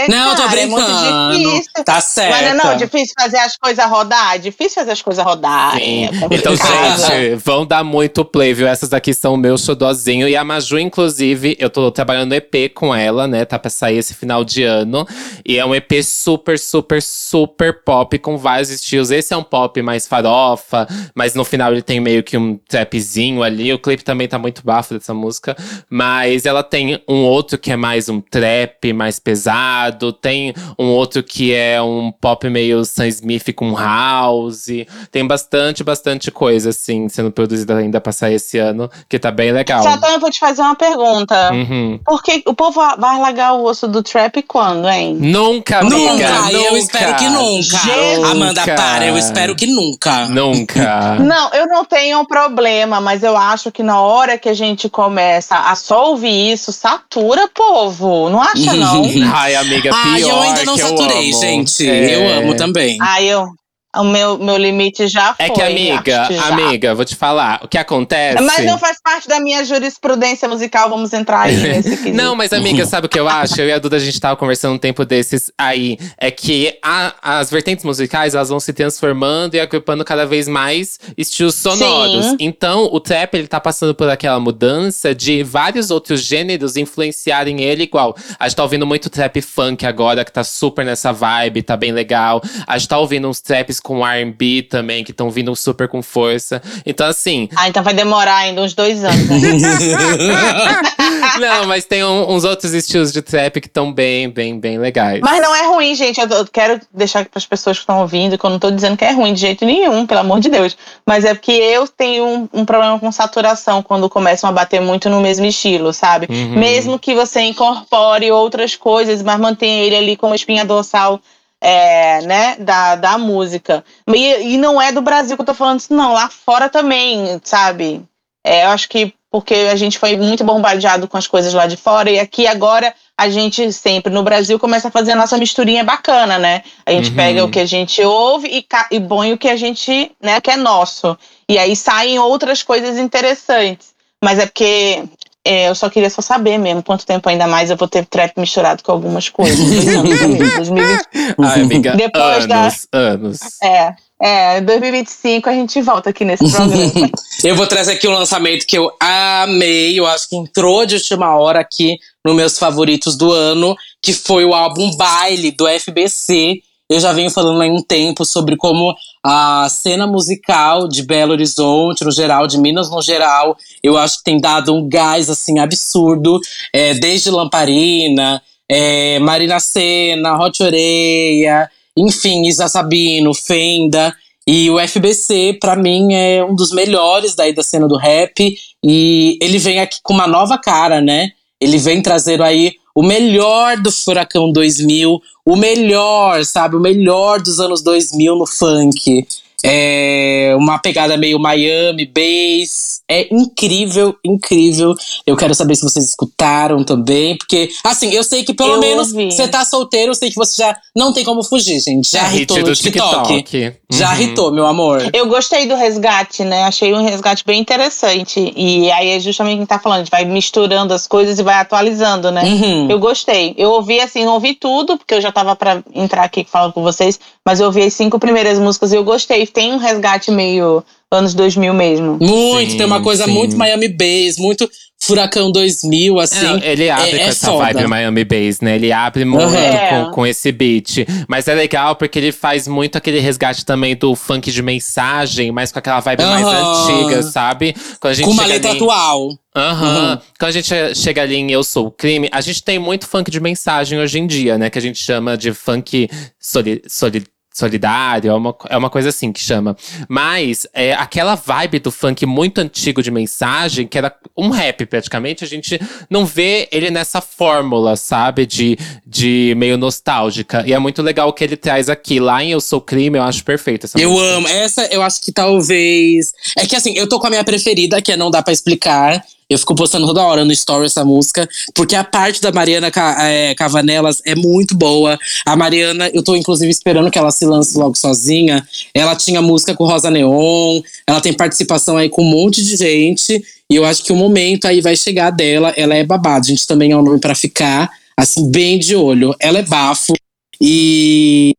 Não, eu tô cara, É brincando. muito difícil. Tá Mas certo. não, não, difícil fazer as coisas rodar. Difícil fazer as coisas rodar. Sim. é Então, gente, vão dar muito play, viu? Essas aqui são o meu xodózinho. E a Maju, inclusive, eu tô trabalhando no EP com ela, né? Tá pra sair esse final de ano. E é um EP super, super, super pop, com vários estilos. Esse é um pop mais farofa, mas no final ele tem meio que um trapzinho ali. O clipe também tá muito bafo dessa música. Mas ela tem um outro que é mais um trap, mais pesado. Tem um outro que é um pop meio Sam Smith com house. Tem bastante, bastante coisa, assim, sendo produzida ainda pra sair esse ano, que tá bem legal. Satã, eu vou te fazer uma pergunta. Uhum. Por que o povo vai largar o osso do trap quando, hein? Nunca, amiga, Nunca, nunca. eu espero que nunca. Jesus. Amanda, para, eu espero que nunca. Nunca. Não, eu não tenho um problema, mas eu acho que na hora que a gente começa a só ouvir isso, satura, povo. Não acha, não? Ai, amiga, pior Ai, eu ainda não que saturei, eu amo. Gente. É. Eu amo também. Aí eu. O meu, meu limite já foi. É que, amiga, amiga, vou te falar. O que acontece. Mas não faz parte da minha jurisprudência musical, vamos entrar aí nesse. Não, mas amiga, sabe o que eu acho? Eu e a Duda, a gente tava conversando um tempo desses aí. É que a- as vertentes musicais, elas vão se transformando e agrupando cada vez mais estilos sonoros. Sim. Então, o trap, ele tá passando por aquela mudança de vários outros gêneros influenciarem ele igual. A gente tá ouvindo muito trap funk agora, que tá super nessa vibe, tá bem legal. A gente tá ouvindo uns traps com R&B também, que estão vindo super com força. Então, assim, Ah, então vai demorar ainda uns dois anos. né? não, mas tem um- uns outros estilos de trap que estão bem, bem, bem legais. Mas não é ruim, gente. Eu, eu quero deixar para as pessoas que estão ouvindo que eu não tô dizendo que é ruim de jeito nenhum, pelo amor de Deus. Mas é porque eu tenho um, um problema com saturação quando começam a bater muito no mesmo estilo, sabe? Uhum. Mesmo que você incorpore outras coisas, mas mantenha ele ali como espinha dorsal. É, né, da, da música. E, e não é do Brasil que eu tô falando isso, não. Lá fora também, sabe? É, eu acho que porque a gente foi muito bombardeado com as coisas lá de fora e aqui agora a gente sempre no Brasil começa a fazer a nossa misturinha bacana, né? A gente Uhum. pega o que a gente ouve e, e põe o que a gente, né, que é nosso. E aí saem outras coisas interessantes. Mas é porque é, eu só queria só saber mesmo quanto tempo ainda mais eu vou ter trap misturado com algumas coisas. 2020. Ai, amiga, Depois anos, da- anos. É, é, 2025 a gente volta aqui nesse programa. Eu vou trazer aqui um lançamento que eu amei, eu acho que entrou de última hora aqui nos meus favoritos do ano, que foi o álbum Baile do FBC. Eu já venho falando há um tempo sobre como a cena musical de Belo Horizonte, no geral, de Minas no geral, eu acho que tem dado um gás assim absurdo, é, desde Lamparina, é, Marina Senna, Hot Oreia, enfim, Isa Sabino, Fenda. E o FBC, pra mim, é um dos melhores daí da cena do rap. E ele vem aqui com uma nova cara, né? Ele vem trazendo aí o melhor do Furacão 2000, o melhor, sabe? O melhor dos anos 2000 no funk. É uma pegada meio Miami, bass. É incrível, incrível. Eu quero saber se vocês escutaram também, porque, assim, eu sei que pelo Eu menos você tá solteiro, eu sei que você já não tem como fugir, gente. Já É hit hitou no do TikTok. TikTok. Já Uhum. hitou, meu amor. Eu gostei do resgate, né? Achei um resgate bem interessante. E aí é justamente quem tá falando, a gente vai misturando as coisas e vai atualizando, né? Uhum. Eu gostei. Eu ouvi assim, não ouvi tudo, porque eu já tava pra entrar aqui falando com vocês, mas eu ouvi as cinco primeiras músicas e eu gostei. Tem um resgate meio anos 2000 mesmo. Muito, Sim, tem uma coisa sim. muito Miami Bass, muito Furacão 2000, É, assim. não, ele abre é- com é essa foda. vibe Miami Bass, né? Ele abre muito É. com, com esse beat. Mas é legal porque ele faz muito aquele resgate também do funk de mensagem, mas com aquela vibe mais Aham. antiga, sabe? Quando a gente Com uma letra ali- atual. Aham. Uhum. Quando a gente chega ali em Eu Sou o Crime, a gente tem muito funk de mensagem hoje em dia, né? Que a gente chama de funk soli, soli- solidário, é uma, é uma coisa assim que chama. Mas é, aquela vibe do funk muito antigo de mensagem, que era um rap praticamente, a gente não vê ele nessa fórmula, sabe? De, de meio nostálgica. E é muito legal o que ele traz aqui. Lá em Eu Sou Crime, eu acho perfeito essa Eu música. amo. Essa eu acho que talvez. É que assim, eu tô com a minha preferida, que é Não Dá Pra Explicar. Eu fico postando toda hora no story essa música, porque a parte da Mariana é, Cavanelas é muito boa. A Mariana, eu tô inclusive esperando que ela se lance logo sozinha. Ela tinha música com Rosa Neon, ela tem participação aí com um monte de gente. E eu acho que o momento aí vai chegar dela. Ela é babado, gente também é um nome pra ficar, assim, bem de olho. Ela é bafo. E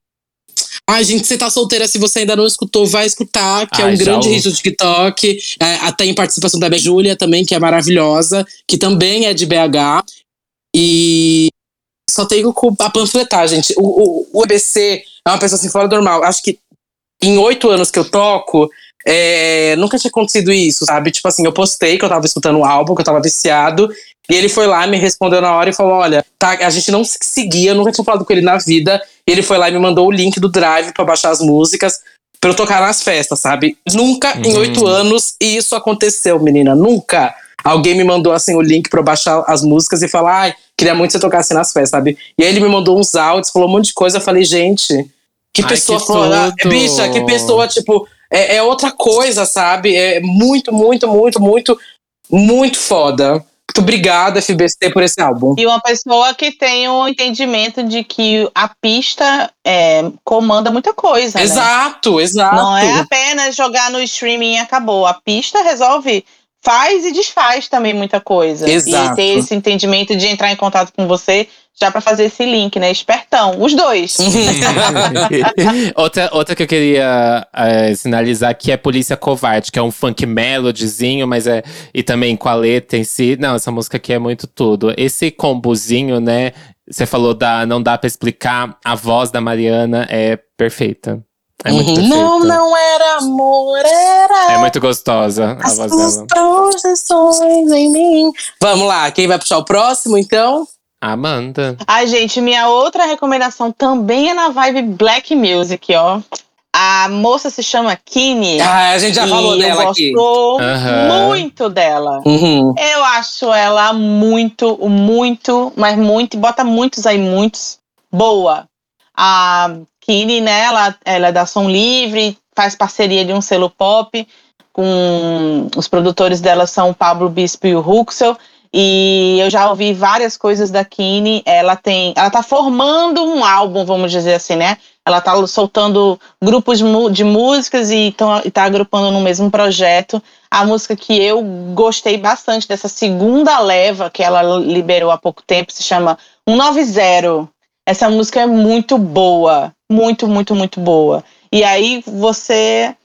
Ai, gente, você tá solteira, se você ainda não escutou, vai escutar, que é Ai, um já grande hit do TikTok. É, até em participação da Júlia também, que é maravilhosa, que também é de BH. E só tenho a panfletar, gente. O, o, o EBC é uma pessoa assim fora do normal. Acho que em oito anos que eu toco, é, nunca tinha acontecido isso, sabe? Tipo assim, eu postei que eu tava escutando o álbum, que eu tava viciado. E ele foi lá, me respondeu na hora e falou: Olha, tá, a gente não se seguia, eu nunca tinha falado com ele na vida. Ele foi lá e me mandou o link do Drive pra baixar as músicas, pra eu tocar nas festas, sabe? Nunca em Uhum. oito anos isso aconteceu, menina. Nunca. Alguém me mandou assim o link pra eu baixar as músicas e falar: Ai, queria muito que você tocasse nas festas, sabe? E aí ele me mandou uns áudios, falou um monte de coisa. Eu falei: Gente, que Ai, pessoa que foda. tudo. Bicha, que pessoa, tipo, é, é outra coisa, sabe? É muito, muito, muito, muito, muito foda. Muito obrigada, FBC, por esse álbum. E uma pessoa que tem o entendimento de que a pista é, comanda muita coisa. né? Exato, exato. Não é apenas jogar no streaming e acabou. A pista resolve, faz e desfaz também muita coisa. Exato. E ter esse entendimento de entrar em contato com você já pra fazer esse link, né? Espertão, os dois. outra, outra que eu queria é, sinalizar aqui é Polícia Covarde, que é um funk melodyzinho, mas é. E também com a letra em si. Não, essa música aqui é muito tudo. Esse combozinho, né? Você falou da. Não dá pra explicar. A voz da Mariana é perfeita. É muito Uhum. perfeita. Não, não era amor, era. É muito gostosa a as voz dela. em mim. Vamos lá, quem vai puxar o próximo, então? Amanda. Ai, gente, minha outra recomendação também é na vibe Black Music, ó. A moça se chama Kini. Ah, a gente já falou dela aqui. Aham. muito dela. Uhum. Eu acho ela muito, muito, mas muito, bota muitos aí, muitos, boa. A Kini, né, ela, ela é da Som Livre, faz parceria de um selo pop, com os produtores dela são o Pablo Bispo e o Ruxel, e eu já ouvi várias coisas da Kini, ela tem, ela tá formando um álbum, vamos dizer assim, né, ela tá soltando grupos de músicas e, tão, e tá agrupando no mesmo projeto, a música que eu gostei bastante dessa segunda leva que ela liberou há pouco tempo se chama 190. Essa música é muito boa, muito, muito, muito boa. E aí você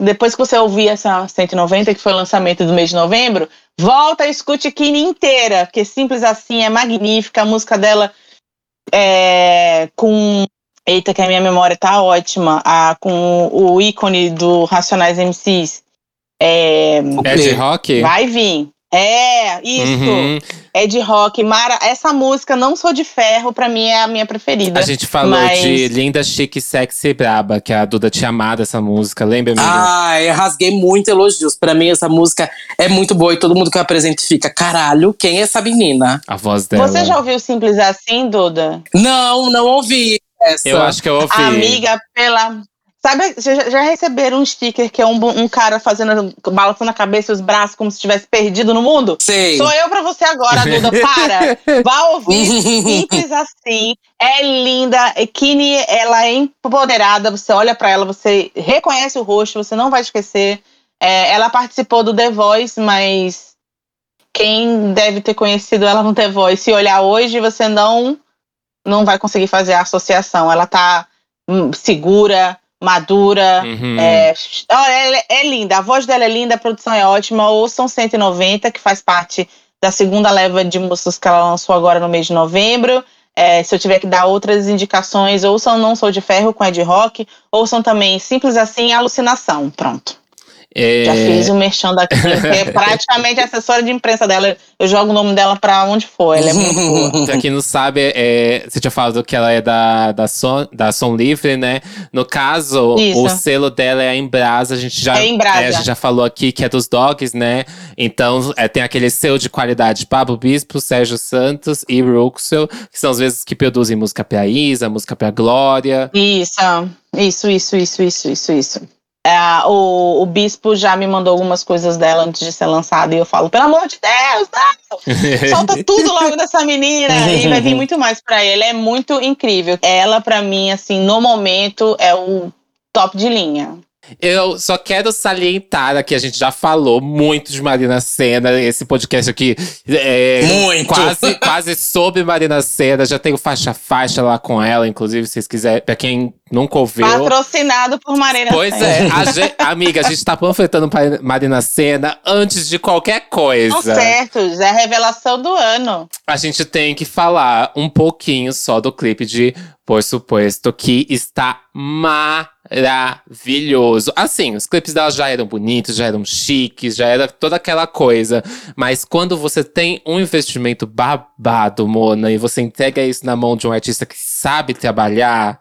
depois que você ouvir essa 190, que foi o lançamento do mês de novembro, volta e escute Kine inteira, porque simples assim é magnífica. A música dela é com. Eita, que a minha memória tá ótima. A, com o ícone do Racionais MCs. É, de rock? Vai vir. É, isso. Uhum. É de rock. Mara, essa música Não Sou de Ferro, pra mim é a minha preferida. A gente falou Mas- de Linda, Chique, Sexy e Braba, que a Duda tinha amado essa música, lembra, amiga? Ah, eu rasguei muito elogios. Pra mim, essa música é muito boa e todo mundo que eu apresento fica: caralho, quem é essa menina? A voz dela. Você já ouviu Simples Assim, Duda? Não, não ouvi essa. Eu acho que eu ouvi. Amiga, pela. Sabe, já, já receberam um sticker que é um, um cara fazendo, balançando a cabeça e os braços como se estivesse perdido no mundo? Sei. Sou eu pra você agora, Duda. Para! Vá ouvir Simples Assim. É linda. E Kini, ela é empoderada. Você olha pra ela, você reconhece o rosto, você não vai esquecer. É, ela participou do The Voice, mas quem deve ter conhecido ela no The Voice, se olhar hoje, você não não vai conseguir fazer a associação. Ela tá hum, segura, madura. Uhum. É, é- é linda, a voz dela é linda, a produção é ótima. Ouçam 190, que faz parte da segunda leva de músicas que ela lançou agora no mês de novembro. É, se eu tiver que dar outras indicações, ouçam Não Sou de Ferro com Ed Rock, ouçam também Simples Assim Alucinação. Pronto. É, Já fiz o merchan da Kim, que é praticamente assessora de imprensa dela. Eu jogo o nome dela pra onde for. Ela é muito boa. Pra quem não sabe, é, você tinha falado que ela é da, da, Som, da Som Livre, né? No caso, Isso. o selo dela é a Embrasa. A gente já, É Embrasa. a gente já falou aqui que é dos dogs, né? Então, é, tem aquele selo de qualidade Pablo Bispo, Sérgio Santos e Ruxel, que são as vezes que produzem música pra Isa, música pra Glória. Isso, isso, isso, isso, isso, isso, isso. É, o, o bispo já me mandou algumas coisas dela antes de ser lançada e eu falo, pelo amor de Deus, não! solta tudo logo dessa menina e vai vir muito mais pra ele. É muito incrível. Ela, pra mim, assim, no momento, é o top de linha. Eu só quero salientar aqui, a gente já falou muito de Marina Senna, esse podcast aqui é Muito. quase, quase sobre Marina Senna, já tenho faixa-faixa lá com ela, inclusive, se vocês quiserem, pra quem nunca ouviu. Patrocinado por Marina Pois Senna. é, a gen- amiga, a gente tá panfletando Marina Senna antes de qualquer coisa. certos, é a revelação do ano. A gente tem que falar um pouquinho só do clipe de Por Suposto, que está maravilhoso. Assim, os clipes dela já eram bonitos, já eram chiques, já era toda aquela coisa. Mas quando você tem um investimento babado, Mona, e você entrega isso na mão de um artista que sabe trabalhar,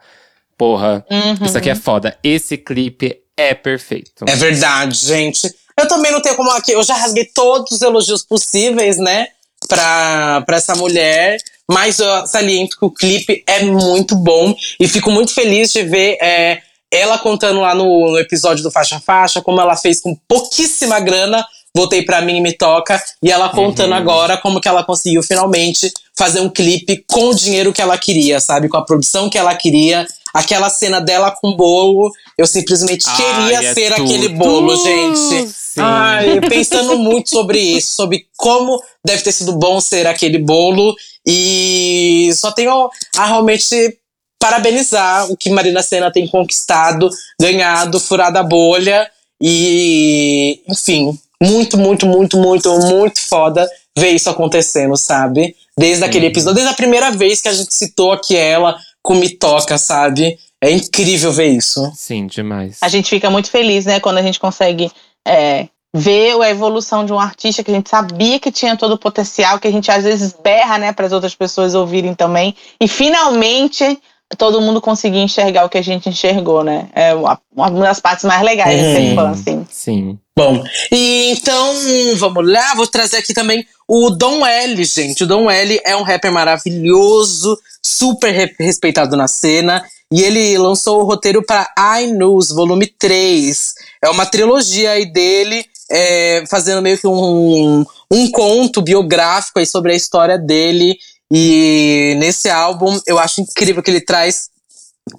porra, Uhum. isso aqui é foda. Esse clipe é perfeito. É verdade, gente. Eu também não tenho como aqui. Eu já rasguei todos os elogios possíveis, né? Pra, pra essa mulher. Mas eu saliento que o clipe é muito bom. E fico muito feliz de ver é, ela contando lá no, no episódio do Faixa Faixa como ela fez com pouquíssima grana. Voltei pra mim e me toca. E ela contando agora como que ela conseguiu finalmente fazer um clipe com o dinheiro que ela queria, sabe? Com a produção que ela queria. Aquela cena dela com bolo. Eu simplesmente queria Ai, é ser tudo. aquele bolo, gente. Sim. Ai, pensando muito sobre isso, sobre como deve ter sido bom ser aquele bolo. E só tenho a realmente parabenizar o que Marina Senna tem conquistado, ganhado, furado a bolha. E, enfim, muito, muito, muito, muito, muito foda ver isso acontecendo, sabe? Desde aquele episódio, desde a primeira vez que a gente citou aqui ela com Me Toca, sabe? É incrível ver isso. Sim, demais. A gente fica muito feliz, né, quando a gente consegue é, ver a evolução de um artista que a gente sabia que tinha todo o potencial, que a gente às vezes berra, né, para as outras pessoas ouvirem também. E finalmente todo mundo conseguir enxergar o que a gente enxergou, né? É uma, uma das partes mais legais de ser Uhum. assim. Sim. Bom, e então vamos lá, vou trazer aqui também o Dom L, gente. O Dom L é um rapper maravilhoso, super re- respeitado na cena. E ele lançou o roteiro para I News, volume 3. É uma trilogia aí dele, é, fazendo meio que um, um conto biográfico aí sobre a história dele. E nesse álbum eu acho incrível que ele traz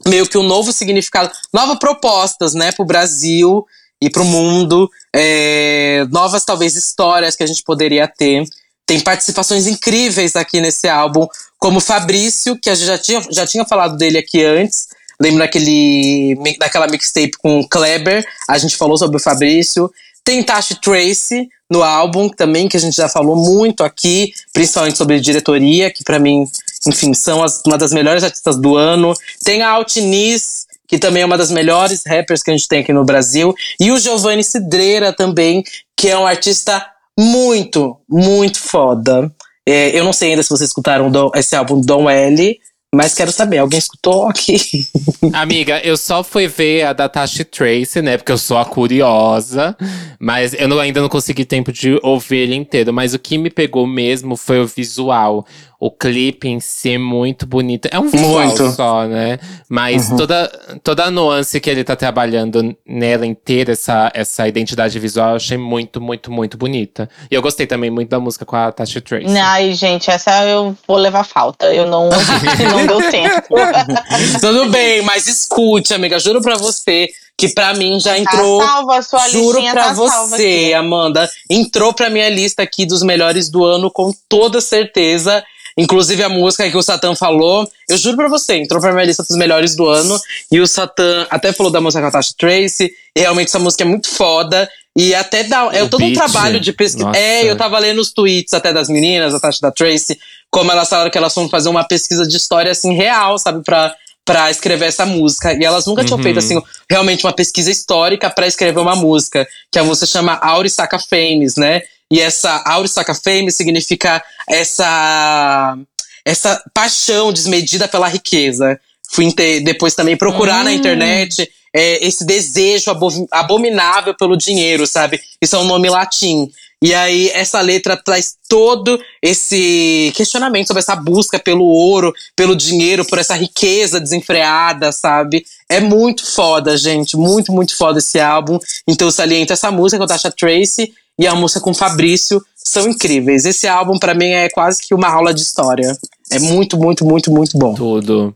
meio que um novo significado, novas propostas, né, pro Brasil e pro mundo, é, novas talvez histórias que a gente poderia ter. Tem participações incríveis aqui nesse álbum, como Fabrício, que a gente já tinha, já tinha falado dele aqui antes. Lembro daquele, daquela mixtape com o Kleber, a gente falou sobre o Fabrício. Tem Tashi Tracy no álbum também, que a gente já falou muito aqui, principalmente sobre diretoria, que pra mim, enfim, são as- uma das melhores artistas do ano. Tem a Altiniz, que também é uma das melhores rappers que a gente tem aqui no Brasil. E o Giovanni Cidreira também, que é um artista muito, muito foda. É, eu não sei ainda se vocês escutaram esse álbum Dom L, mas quero saber, alguém escutou aqui? Amiga, eu só fui ver a da Tashi Tracy, né? Porque eu sou a curiosa. Mas eu não- ainda não consegui tempo de ouvir ele inteiro. Mas o que me pegou mesmo foi o visual. O clipe em si é muito bonito. É um visual Muito. só, né? Mas toda, toda a nuance que ele tá trabalhando nela inteira, essa, essa identidade visual, eu achei muito, muito, muito bonita. E eu gostei também muito da música com a Tashi Tracy. Ai, gente, essa eu vou levar falta. Eu não, não deu tempo. Tudo bem, mas escute, amiga. Juro pra você que pra mim já entrou. Tá salva, sua Juro listinha pra tá você. Amanda. Entrou pra minha lista aqui dos melhores do ano, com toda certeza. Inclusive a música que o Satã falou. Eu juro pra você, entrou pra minha lista dos melhores do ano. E o Satã até falou da música com a Tasha Tracy. E realmente essa música é muito foda. E até dá. É O todo um beat, trabalho de pesquisa. É, eu tava lendo os tweets até das meninas, da Tasha da Tracy, como elas falaram que elas foram fazer uma pesquisa de história assim real, sabe? Pra, pra escrever essa música. E elas nunca tinham Uhum. feito, assim, realmente uma pesquisa histórica pra escrever uma música. Que a música chama Auri Saca Fames, né? E essa Auri Saca Fames significa essa, essa paixão desmedida pela riqueza. Fui depois também procurar na Hum. internet é, esse desejo abo- abominável pelo dinheiro, sabe? Isso é um nome latim. E aí, essa letra traz todo esse questionamento sobre essa busca pelo ouro, pelo dinheiro, por essa riqueza desenfreada, sabe? É muito foda, gente. Muito, muito foda esse álbum. Então, eu saliento essa música com a Tasha Tracy e a música com o Fabrício. São incríveis. Esse álbum, pra mim, é quase que uma aula de história. É muito, muito, muito, muito bom. Tudo.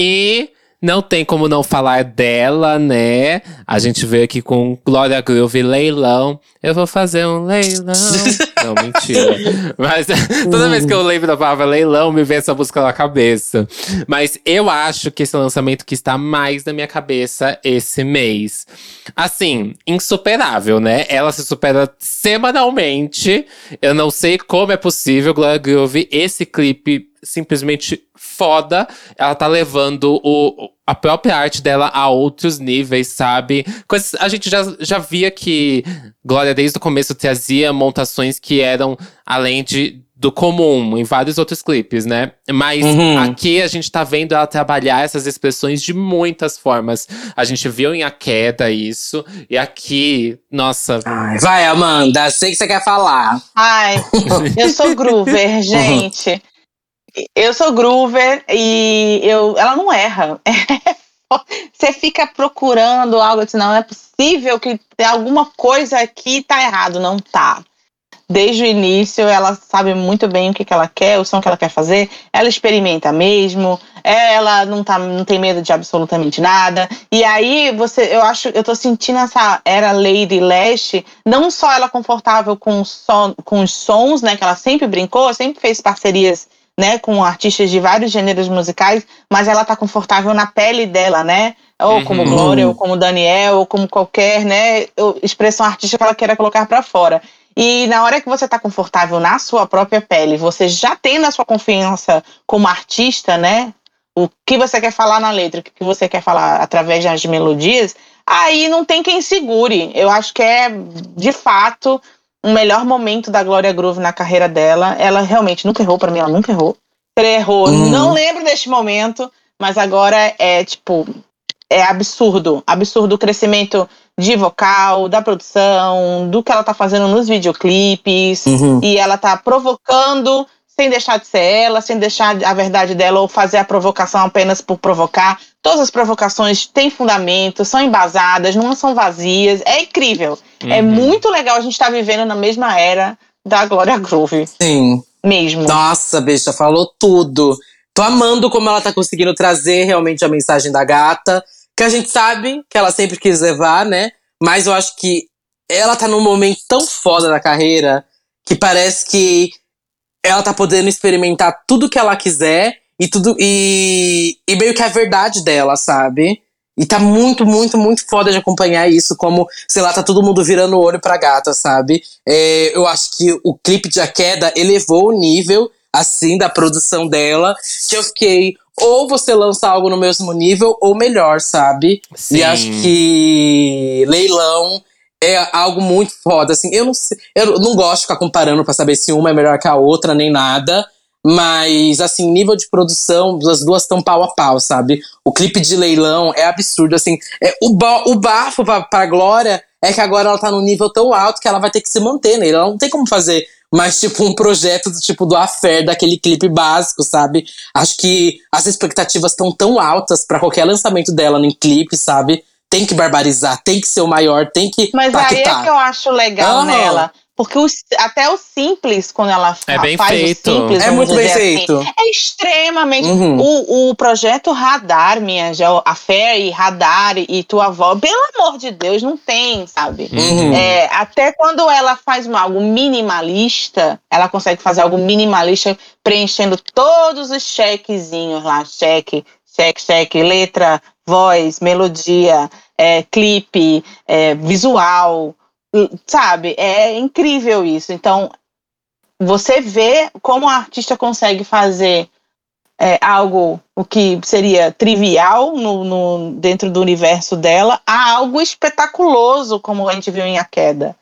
E não tem como não falar dela, né? A gente veio aqui com Glória Groove Leilão. Eu vou fazer um leilão. não, mentira. Mas toda vez que eu lembro da palavra leilão, me vem essa música na cabeça. Mas eu acho que esse lançamento que está mais na minha cabeça esse mês. Assim, insuperável, né? Ela se supera semanalmente. Eu não sei como é possível, Glória Groove. Esse clipe simplesmente foda. Ela tá levando o, a própria arte dela a outros níveis, sabe? Coisas, a gente já, já via que Glória, desde o começo, trazia montações que eram além de, do comum em vários outros clipes, né? Mas Uhum. aqui a gente tá vendo ela trabalhar essas expressões de muitas formas. A gente viu em A Queda isso, e aqui, nossa, Ai, vai, Amanda. Sei que você quer falar. Ai, eu sou groover, gente. Eu sou groover e eu, ela não erra. Você fica procurando algo assim, não é possível que tem alguma coisa aqui tá errado, não tá. Desde o início, ela sabe muito bem o que, que ela quer, o som que ela quer fazer, ela experimenta mesmo, ela não, tá, não tem medo de absolutamente nada. E aí, você, eu acho, eu tô sentindo essa era Lady Lash, não só ela confortável com, som, com os sons, né, que ela sempre brincou, sempre fez parcerias né, com artistas de vários gêneros musicais, mas ela tá confortável na pele dela, né? Ou como Uhum. Glória, ou como Daniel, ou como qualquer, né, expressão artística que ela queira colocar para fora. E na hora que você tá confortável na sua própria pele, você já tem na sua confiança como artista, né? O que você quer falar na letra, o que você quer falar através das melodias, aí não tem quem segure. Eu acho que é, de fato, o melhor momento da Glória Groove na carreira dela. Ela realmente nunca errou, pra mim, ela nunca errou. Ela errou, Uhum. não lembro deste momento, mas agora é tipo. É absurdo. Absurdo o crescimento de vocal, da produção, do que ela tá fazendo nos videoclipes. Uhum. E ela tá provocando sem deixar de ser ela, sem deixar a verdade dela ou fazer a provocação apenas por provocar. Todas as provocações têm fundamento, são embasadas, não são vazias. É incrível. É Uhum. muito legal a gente estar vivendo na mesma era da Glória Groove, Sim. mesmo. Nossa, bicha, falou tudo. Tô amando como ela tá conseguindo trazer realmente a mensagem da gata. Que a gente sabe que ela sempre quis levar, né? Mas eu acho que ela tá num momento tão foda da carreira que parece que ela tá podendo experimentar tudo que ela quiser e tudo. E, e meio que a verdade dela, sabe? E tá muito, muito, muito foda de acompanhar isso, como, sei lá, tá todo mundo virando o olho pra gata, sabe? É, eu acho que o clipe de A Queda elevou o nível, assim, da produção dela, que eu fiquei. Ou você lança algo no mesmo nível, ou melhor, sabe? Sim. E acho que leilão é algo muito foda. Assim, eu não sei, eu não gosto de ficar comparando pra saber se uma é melhor que a outra, nem nada. Mas, assim, nível de produção, as duas estão pau a pau, sabe? O clipe de leilão é absurdo, assim. É, o, ba o bafo pra, pra Glória é que agora ela tá num nível tão alto que ela vai ter que se manter nele. Ela não tem como fazer mais, tipo, um projeto do tipo do Affair, daquele clipe básico, sabe? Acho que as expectativas estão tão altas pra qualquer lançamento dela em clipe, sabe? Tem que barbarizar, tem que ser o maior, tem que Mas aí é que eu acho legal nela. Porque os- até o simples, quando ela É bem faz feito. o simples, É muito bem assim, feito. é extremamente. Uhum. O, o projeto Radar, minha, já, a Fé e Radar e tua avó, pelo amor de Deus, não tem, sabe? Uhum. É, até quando ela faz uma- algo minimalista, ela consegue fazer algo minimalista preenchendo todos os chequezinhos lá, cheque, cheque, cheque, letra, voz, melodia, é, clipe, é, visual, l- sabe? É incrível isso. Então, você vê como a artista consegue fazer é, algo o que seria trivial no, no, dentro do universo dela a algo espetaculoso, como a gente viu em A Queda.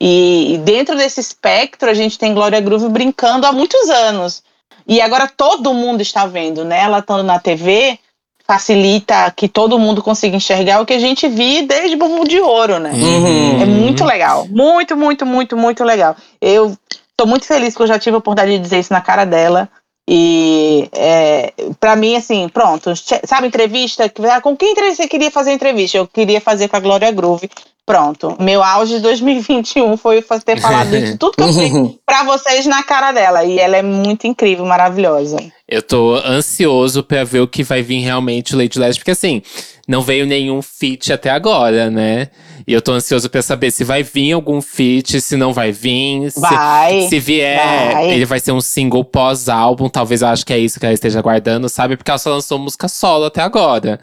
E, e dentro desse espectro, a gente tem Glória Groove brincando há muitos anos. E agora todo mundo está vendo, né? Ela estando na TV facilita que todo mundo consiga enxergar o que a gente viu desde Bumbum de Ouro, né? Uhum. É muito legal. Muito, muito, muito, muito legal. Eu tô muito feliz que eu já tive a oportunidade de dizer isso na cara dela. E é, para mim, assim, pronto, sabe, entrevista? Ah, com quem você queria fazer entrevista? Eu queria fazer com a Glória Groove. Pronto, meu auge de 2021 foi ter falado isso tudo que eu fiz pra vocês na cara dela. E ela é muito incrível, maravilhosa. Eu tô ansioso pra ver o que vai vir realmente o Lady Leste, porque assim, não veio nenhum feat até agora, né? E eu tô ansioso pra saber se vai vir algum feat, se não vai vir. Vai. Se, se vier, vai. ele vai ser um single pós-álbum. Talvez eu acho que é isso que ela esteja aguardando, sabe? Porque ela só lançou música solo até agora.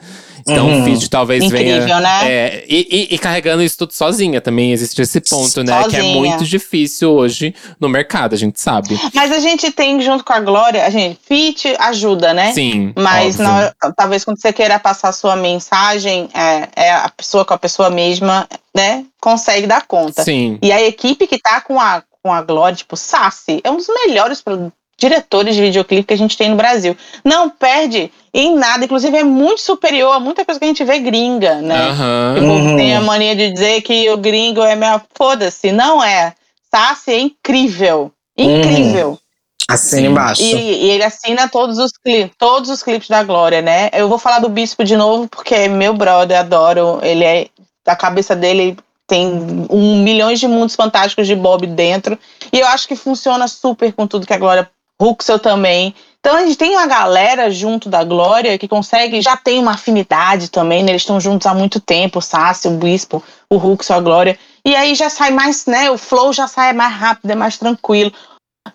Então Uhum. o feat talvez Incrível, venha. né? É, e, e- e carregando isso tudo sozinha também existe esse ponto, né? Que é Sozinha. muito difícil hoje no mercado, a gente sabe. Mas a gente tem, junto com a Glória, a gente, fit ajuda, né? Sim. Mas na talvez quando você queira passar a sua mensagem, é, é a pessoa com a pessoa mesma, né? Consegue dar conta. Sim. E a equipe que tá com a, com a Glória, tipo, Sassi, é um dos melhores diretores de videoclipe que a gente tem no Brasil. Não perde em nada, inclusive é muito superior a muita coisa que a gente vê gringa, né? Aham. O povo Uhum. tem a mania de dizer que o gringo é meio. Foda-se, não é. Sassi é incrível. Incrível. Assina Sim. embaixo. E, e ele assina todos os, clipes, todos os clipes da Glória, né? Eu vou falar do Bispo de novo, porque é meu brother, adoro. Ele é. A cabeça dele tem um milhões de mundos fantásticos de Bob dentro. E eu acho que funciona super com tudo que a Glória. Ruxel também. Então a gente tem uma galera junto da Glória que consegue, já tem uma afinidade também, né? Eles estão juntos há muito tempo, o Sassi, o Bispo, o Ruxel, a Glória. E aí já sai mais, né? O flow já sai mais rápido, é mais tranquilo.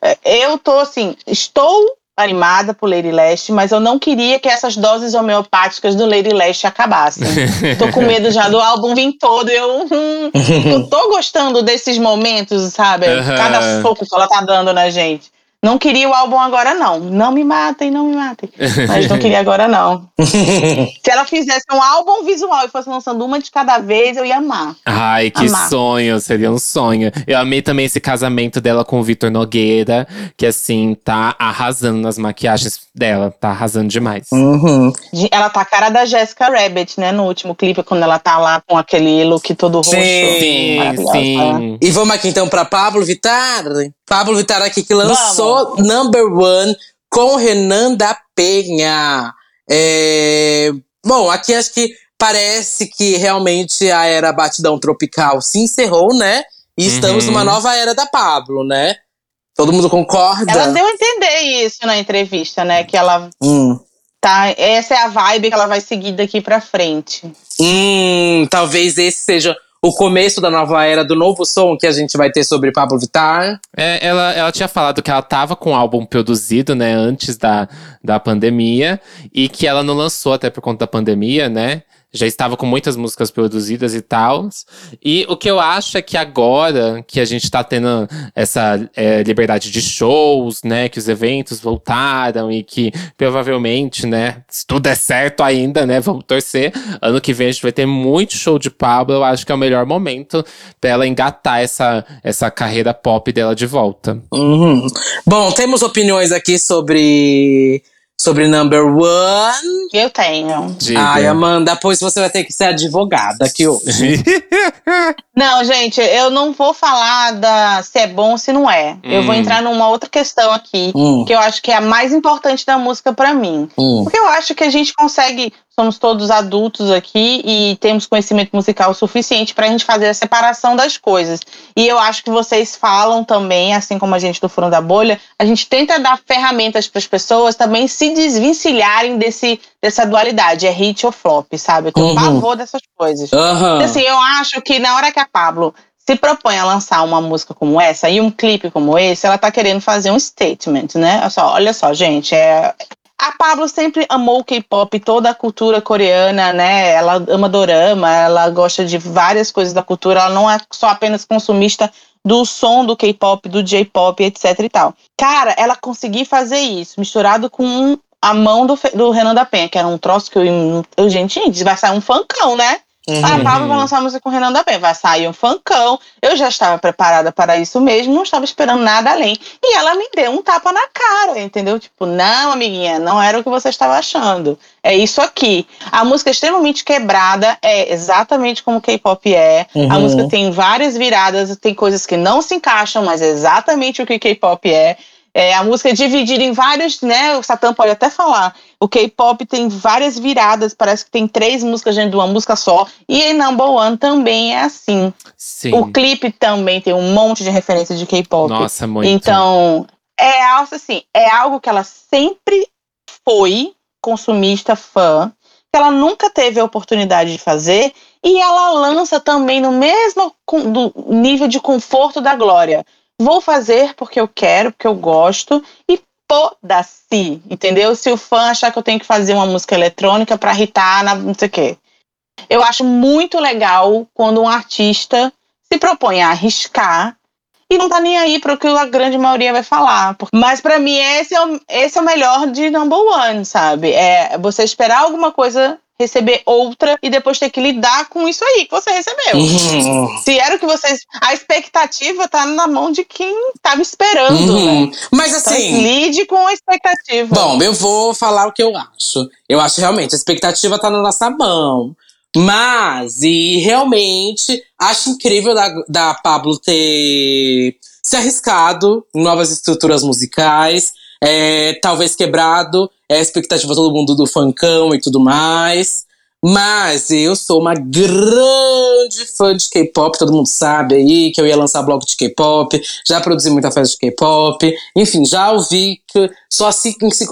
É, Eu tô assim, estou animada por Lady Leste, mas eu não queria que essas doses homeopáticas do Lady Leste acabassem. tô com medo já do álbum vir todo. Eu, hum, eu tô gostando desses momentos, sabe? Cada soco que ela tá dando na gente. Não queria o álbum agora, não. Não me matem, não me matem. Mas não queria agora, não. Se ela fizesse um álbum visual e fosse lançando uma de cada vez, eu ia amar. Ai, que Amar. sonho, seria um sonho. Eu amei também esse casamento dela com o Vitor Nogueira, que assim, tá arrasando nas maquiagens dela, tá arrasando demais. Uhum. Ela tá a cara da Jessica Rabbit, né? No último clipe, quando ela tá lá com aquele look todo roxo. Sim, Sim, sim. E vamos aqui então pra Pablo Vittar. Pablo Vittar aqui que lançou Number One com Renan da Penha. É, Bom, aqui acho que parece que realmente a era batidão tropical se encerrou, né? E estamos Uhum. numa nova era da Pablo, né? Todo mundo concorda? Ela deu a entender isso na entrevista, né? Que ela Hum. tá. Essa é a vibe que ela vai seguir daqui pra frente. Hum, talvez esse seja o começo da nova era do novo som que a gente vai ter sobre Pablo Vittar. É, ela, ela tinha falado que ela tava com o álbum produzido, né, antes da, da pandemia, e que ela não lançou até por conta da pandemia, né? Já estava com muitas músicas produzidas e tal. E o que eu acho é que agora que a gente tá tendo essa é, liberdade de shows, né? Que os eventos voltaram e que provavelmente, né? Se tudo der certo ainda, né? Vamos torcer. Ano que vem a gente vai ter muito show de Pablo. Eu acho que é o melhor momento pra ela engatar essa, essa carreira pop dela de volta. Uhum. Bom, temos opiniões aqui sobre sobre Number One. Eu tenho. Diga. Ai, Amanda, pois você vai ter que ser advogada aqui hoje. Não, gente, eu não vou falar da se é bom ou se não é. Eu vou Hum. entrar numa outra questão aqui, Hum, que eu acho que é a mais importante da música pra mim. hum. Porque eu acho que a gente consegue, somos todos adultos aqui e temos conhecimento musical suficiente pra gente fazer a separação das coisas. E eu acho que vocês falam também, assim como a gente do Furo da Bolha, a gente tenta dar ferramentas para as pessoas também se desvencilharem desse, dessa dualidade, é hit ou flop, sabe? Eu tenho Uhum. pavor dessas coisas. Aham. Assim, eu acho que na hora que a Pablo se propõe a lançar uma música como essa e um clipe como esse, ela tá querendo fazer um statement, né? Olha só, olha só, gente, é. A Pablo sempre amou o K-pop, toda a cultura coreana, né? Ela ama dorama, ela gosta de várias coisas da cultura, ela não é só apenas consumista do som do K-pop, do J-pop, etc e tal. Cara, ela conseguir fazer isso, misturado com a mão do, do Renan da Penha, que era um troço que eu, eu gente, vai sair um funkão, né? A Pablo vai lançar música com o Renan da Penha, vai sair um funkão. Eu já estava preparada para isso mesmo, não estava esperando nada além. E ela me deu um tapa na cara, entendeu? Tipo, não, amiguinha, não era o que você estava achando. É isso aqui. A música é extremamente quebrada, é exatamente como o K-pop é. A Uhum. música tem várias viradas, tem coisas que não se encaixam, mas é exatamente o que K-pop é. É, a música é dividida em vários, né? O Satã pode até falar. O K-pop tem várias viradas, parece que tem três músicas dentro de uma música só. E em Number One também é assim. Sim. O clipe também tem um monte de referência de K-pop. Nossa, muito. Então, é algo assim, é algo que ela sempre foi consumista, fã, que ela nunca teve a oportunidade de fazer, e ela lança também no mesmo nível de conforto da Glória. Vou fazer porque eu quero, porque eu gosto, e foda-se, entendeu? Se o fã achar que eu tenho que fazer uma música eletrônica pra irritar na não sei o quê. Eu acho muito legal quando um artista se propõe a arriscar e não tá nem aí para o que a grande maioria vai falar. Por- Mas pra mim esse é, o, esse é o melhor de number one, sabe? É você esperar alguma coisa, receber outra e depois ter que lidar com isso aí que você recebeu. Uhum. Se era o que vocês. A expectativa tá na mão de quem tava esperando, Uhum. né? Mas Então, assim. lide com a expectativa. Bom, eu vou falar o que eu acho. Eu acho realmente, a expectativa tá na nossa mão. Mas, e realmente, acho incrível da, da Pablo ter se arriscado em novas estruturas musicais, é, talvez quebrado é, a expectativa todo mundo do funkão e tudo mais. Mas eu sou uma grande fã de K-pop, todo mundo sabe aí que eu ia lançar blog de K-pop, já produzi muita festa de K-pop, enfim, já ouvi que sou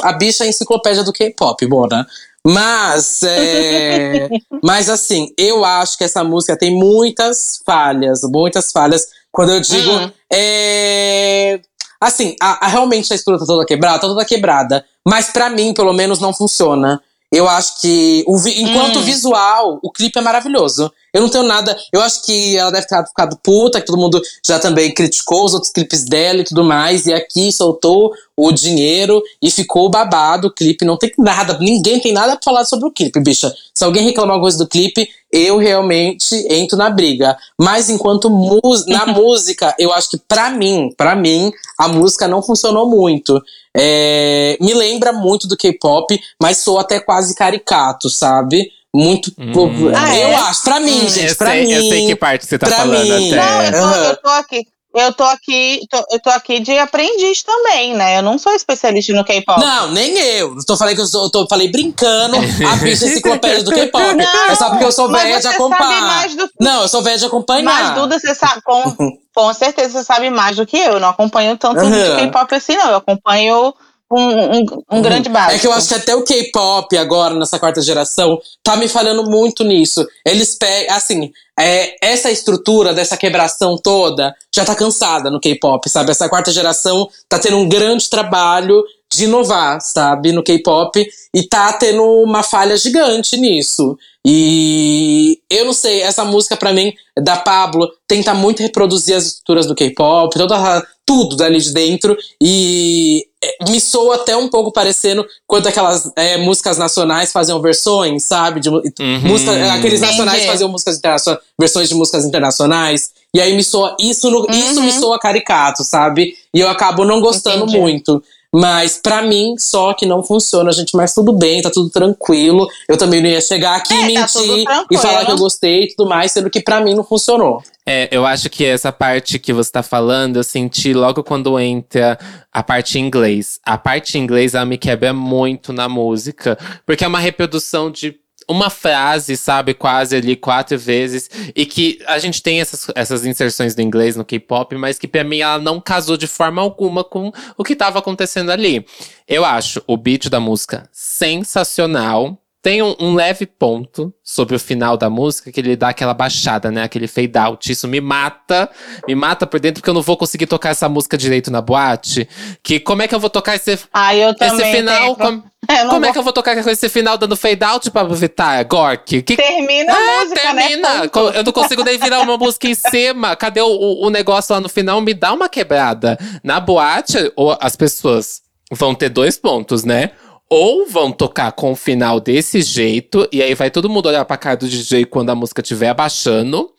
a, bicha é a enciclopédia do K-pop, Bona. Mas, é, mas assim, eu acho que essa música tem muitas falhas, muitas falhas. Quando eu digo, Hum. é, assim, a, a- realmente a estrutura tá toda quebrada, tá toda quebrada. Mas pra mim, pelo menos, não funciona. Eu acho que, o vi- enquanto Hum. visual, o clipe é maravilhoso. Eu não tenho nada. Eu acho que ela deve ter ficado puta, que todo mundo já também criticou os outros clipes dela e tudo mais. E aqui soltou o dinheiro e ficou babado o clipe. Não tem nada, ninguém tem nada pra falar sobre o clipe, bicha. Se alguém reclamar alguma coisa do clipe, eu realmente entro na briga. Mas enquanto mus- na música, eu acho que pra mim, pra mim, a música não funcionou muito. É, me lembra muito do K-pop, mas sou até quase caricato, sabe? Muito. Hum. Ah, eu é? acho, pra mim, Hum, gente, eu, pra sei, mim. eu sei que parte você tá pra falando mim. Não, eu até. tô, Aham. eu tô aqui. Eu tô aqui, tô- eu tô aqui de aprendiz também, né? Eu não sou especialista no K-pop. Não, nem eu. Tô falei que eu, sou, eu tô, falei brincando, a bicha enciclopédia do K-pop. É só porque eu sou velha de acompanhar. do- Não, eu sou velha de acompanhar. Mas, Duda, você sabe, com, com certeza você sabe mais do que eu. Eu não acompanho tanto Aham. de K-pop assim, não. Eu acompanho um, um, um grande básico. É que eu acho que até o K-pop agora, nessa quarta geração, tá me falhando muito nisso. Eles pegam, assim, é, essa estrutura dessa quebração toda já tá cansada no K-pop, sabe? Essa quarta geração tá tendo um grande trabalho de inovar, sabe? No K-pop e tá tendo uma falha gigante nisso. E eu não sei, essa música pra mim, da Pablo, tenta muito reproduzir as estruturas do K-pop, toda, tudo dali de dentro. E é, me soa até um pouco parecendo quando aquelas é, músicas nacionais faziam versões, sabe? De, Uhum. música, aqueles Entendi. nacionais faziam músicas internacionais, versões de músicas internacionais. E aí me soa. Isso, no- isso me Uhum. soa caricato, sabe? E eu acabo não gostando Entendi. muito. Mas pra mim, só que não funciona, gente. Mas tudo bem, tá tudo tranquilo. Eu também não ia chegar aqui É, e tá mentir e tranquilo. falar que eu gostei e tudo mais, sendo que pra mim não funcionou. É, eu acho que essa parte que você tá falando, eu senti logo quando entra a parte em inglês. A parte em inglês, ela me quebra muito na música. Porque é uma reprodução de uma frase, sabe? Quase ali quatro vezes. E que a gente tem essas, essas inserções do inglês no K-pop, mas que pra mim ela não casou de forma alguma com o que tava acontecendo ali. Eu acho o beat da música sensacional. Tem um, um leve ponto sobre o final da música que ele dá aquela baixada, né? Aquele fade out. Isso me mata, me mata por dentro porque eu não vou conseguir tocar essa música direito na boate. Que como é que eu vou tocar esse, Ah, eu esse final? com- como é vou- que eu vou tocar com esse final dando fade out pra Vitar, Gork? Que Termina a ah, música, termina! né? Eu não consigo nem virar uma música em cima. Cadê o, o, negócio lá no final? Me dá uma quebrada. Na boate, as pessoas vão ter dois pontos, né? Ou vão tocar com o final desse jeito, e aí vai todo mundo olhar pra cara do DJ quando a música estiver abaixando.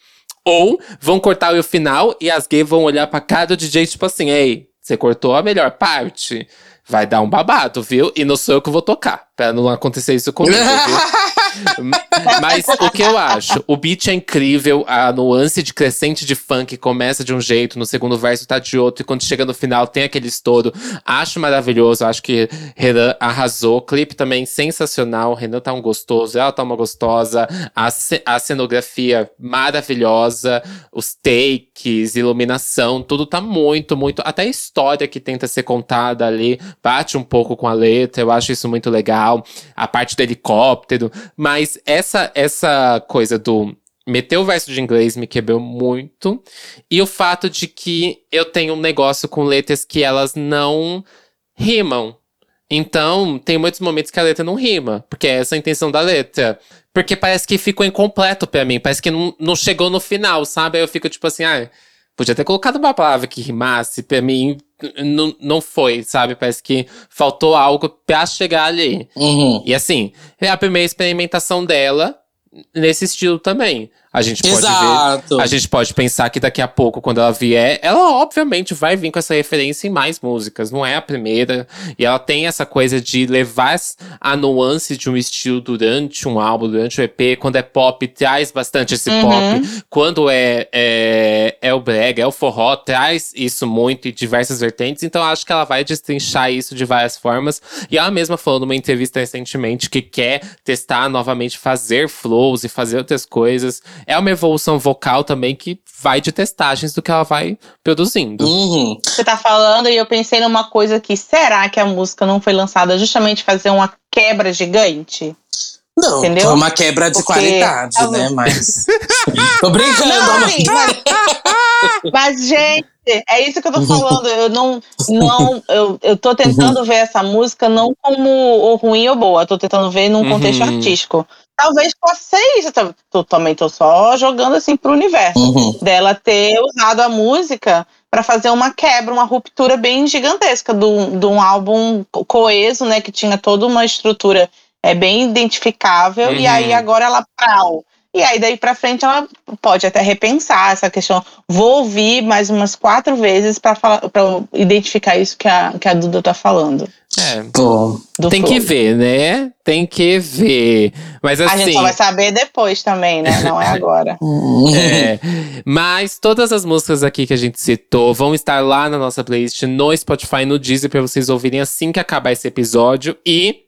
Ou vão cortar o final e as gays vão olhar pra cara do DJ, tipo assim, ei, você cortou a melhor parte. Vai dar um babado, viu? E não sou eu que vou tocar, pra não acontecer isso comigo, viu? Mas o que eu acho? O beat é incrível, a nuance de crescente de funk começa de um jeito, no segundo verso tá de outro, e quando chega no final tem aquele estouro. Acho maravilhoso, acho que Renan arrasou. Clipe também sensacional. Renan tá um gostoso, ela tá uma gostosa. A, a cenografia maravilhosa, os takes, iluminação, tudo tá muito, muito. Até a história que tenta ser contada ali bate um pouco com a letra, eu acho isso muito legal. A parte do helicóptero. Mas essa, essa coisa do meter o verso de inglês me quebrou muito. E o fato de que eu tenho um negócio com letras que elas não rimam. Então, tem muitos momentos que a letra não rima, porque é essa a intenção da letra. Porque parece que ficou incompleto pra mim, parece que não, não chegou no final, sabe? Aí eu fico tipo assim, ah, podia ter colocado uma palavra que rimasse, pra mim não, não foi, sabe? Parece que faltou algo pra chegar ali. Uhum. E assim, é a primeira experimentação dela nesse estilo também. A gente pode Exato. ver. A gente pode pensar que daqui a pouco, quando ela vier, ela obviamente vai vir com essa referência em mais músicas. Não é a primeira. E ela tem essa coisa de levar a nuance de um estilo durante um álbum, durante o EP. Quando é pop, traz bastante esse Uhum. pop. Quando é, é, é o brega, é o forró, traz isso muito em diversas vertentes. Então acho que ela vai destrinchar isso de várias formas. E ela mesma falou numa entrevista recentemente que quer testar novamente fazer flows e fazer outras coisas. É uma evolução vocal também que vai de testagens do que ela vai produzindo. Uhum. Você tá falando e eu pensei numa coisa que será que a música não foi lançada justamente fazer uma quebra gigante? Não, Entendeu? foi uma quebra de Porque- qualidade, né? Mas. Tô brincando, Não, sim, mas, mas, gente, é isso que eu tô falando. Eu não. não eu, eu tô tentando ver essa música não como ou ruim ou boa. Eu tô tentando ver num contexto Uhum. artístico. Talvez possa ser isso. Eu também tô só jogando assim pro universo. Uhum. Dela ter usado a música pra fazer uma quebra, uma ruptura bem gigantesca de um um álbum co- coeso, né? Que tinha toda uma estrutura é, bem identificável. E Uhum. aí agora ela prau. E aí daí pra frente ela pode até repensar essa questão. Vou ouvir mais umas quatro vezes para identificar isso que a, que a Duda tá falando. É. Pô. do Tem flow. que ver, né? Tem que ver. Mas A gente assim. só vai saber depois também, né? Não é agora. É, mas todas as músicas aqui que a gente citou vão estar lá na nossa playlist no Spotify, no Deezer, pra vocês ouvirem assim que acabar esse episódio. E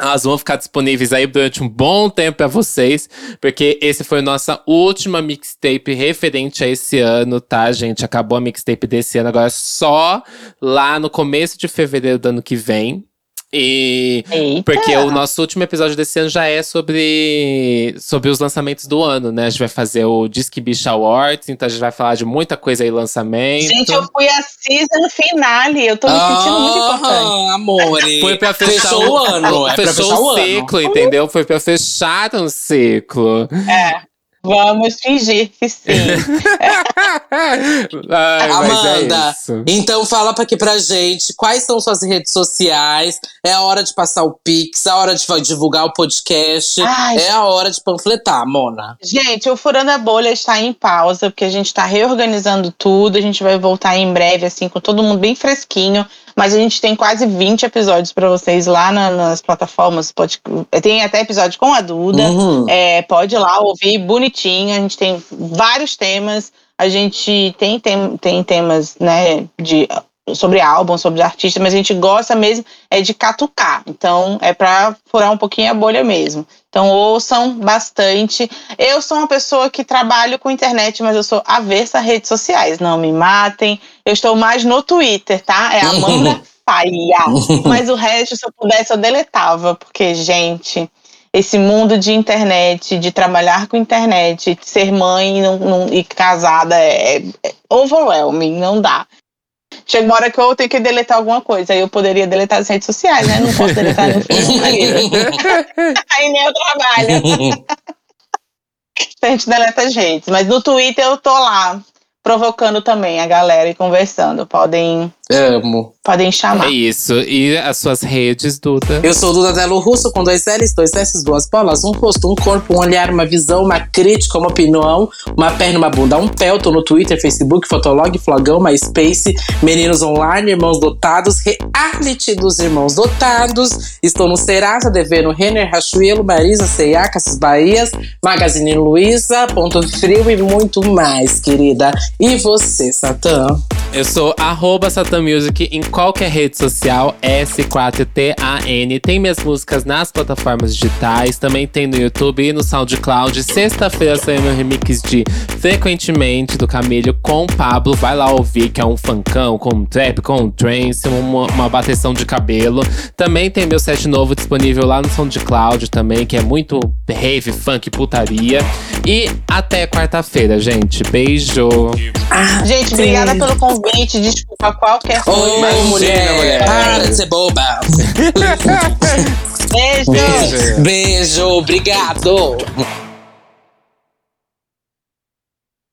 elas vão ficar disponíveis aí durante um bom tempo pra vocês, porque esse foi a nossa última mixtape referente a esse ano, tá, gente? Acabou a mixtape desse ano, agora só lá no começo de fevereiro do ano que vem. E Eita. porque o nosso último episódio desse ano já é sobre, sobre os lançamentos do ano, né? A gente vai fazer o Disque Bicha Awards, então a gente vai falar de muita coisa aí, lançamento. Gente, eu fui a season finale. Eu tô me sentindo muito importante. Ah, amore. Foi pra fechar Fechou o ano. É pra fechou fechar o o ano. ciclo, entendeu? Foi pra fechar um ciclo. É. Vamos fingir que sim. Ai, mas Amanda, é. Então fala pra aqui pra gente quais são suas redes sociais. É a hora de passar o Pix, é a hora de divulgar o podcast. Ai. É a hora de panfletar, Mona. Gente, o Furando a Bolha está em pausa, porque a gente está reorganizando tudo. A gente vai voltar em breve, assim, com todo mundo bem fresquinho. Mas a gente tem quase 20 episódios para vocês lá na- nas plataformas. Pode, tem até episódio com a Duda. Uhum. É, pode ir lá ouvir bonitinho. A gente tem vários temas. A gente tem, tem, tem temas, né, de, sobre álbum, sobre artista, mas a gente gosta mesmo é de catucar. Então, é para furar um pouquinho a bolha mesmo. Então, ouçam bastante. Eu sou uma pessoa que trabalho com internet, mas eu sou aversa a redes sociais. Não me matem. Eu estou mais no Twitter, tá? É Amanda Faia. Mas o resto, se eu pudesse, eu deletava. Porque, gente, esse mundo de internet, de trabalhar com internet, de ser mãe e, não- não- e casada é, é overwhelming, não dá. Chega uma hora que eu tenho que deletar alguma coisa. Aí eu poderia deletar as redes sociais, né? Não posso deletar no vida. Aí nem eu trabalho. a gente deleta as redes. Mas no Twitter eu tô lá, provocando também a galera e conversando. Podem Amo. Podem chamar. É isso. E as suas redes, Duda? Eu sou Duda Delo Russo, com dois L's, dois S, duas bolas, um rosto, um corpo, um olhar, uma visão, uma crítica, uma opinião, uma perna, uma bunda, um pé. Eu tô no Twitter, Facebook, Fotolog, Flogão, MySpace, Meninos Online, Irmãos Dotados, Reality dos Irmãos Dotados. Estou no Serasa, devendo Renner, Rachuelo, Marisa, C&A, Casas Bahias, Magazine Luiza, Ponto Frio e muito mais, querida. E você, Satã? Eu sou arroba Music em qualquer rede social, S4TAN. Tem minhas músicas nas plataformas digitais, também tem no YouTube e no SoundCloud. Sexta-feira saiu meu remix de Frequentemente, do Camilho com o Pablo. Vai lá ouvir, que é um funkão com um trap, com um trance, uma, uma bateção de cabelo. Também tem meu set novo disponível lá no SoundCloud também, que é muito rave, funk, putaria. E até quarta-feira, gente. Beijo! Gente, obrigada pelo convite. Desculpa qualquer Ô, coisa. Imagina, mulher, mulher. para de ser boba. Beijo. Beijo! Beijo, obrigado.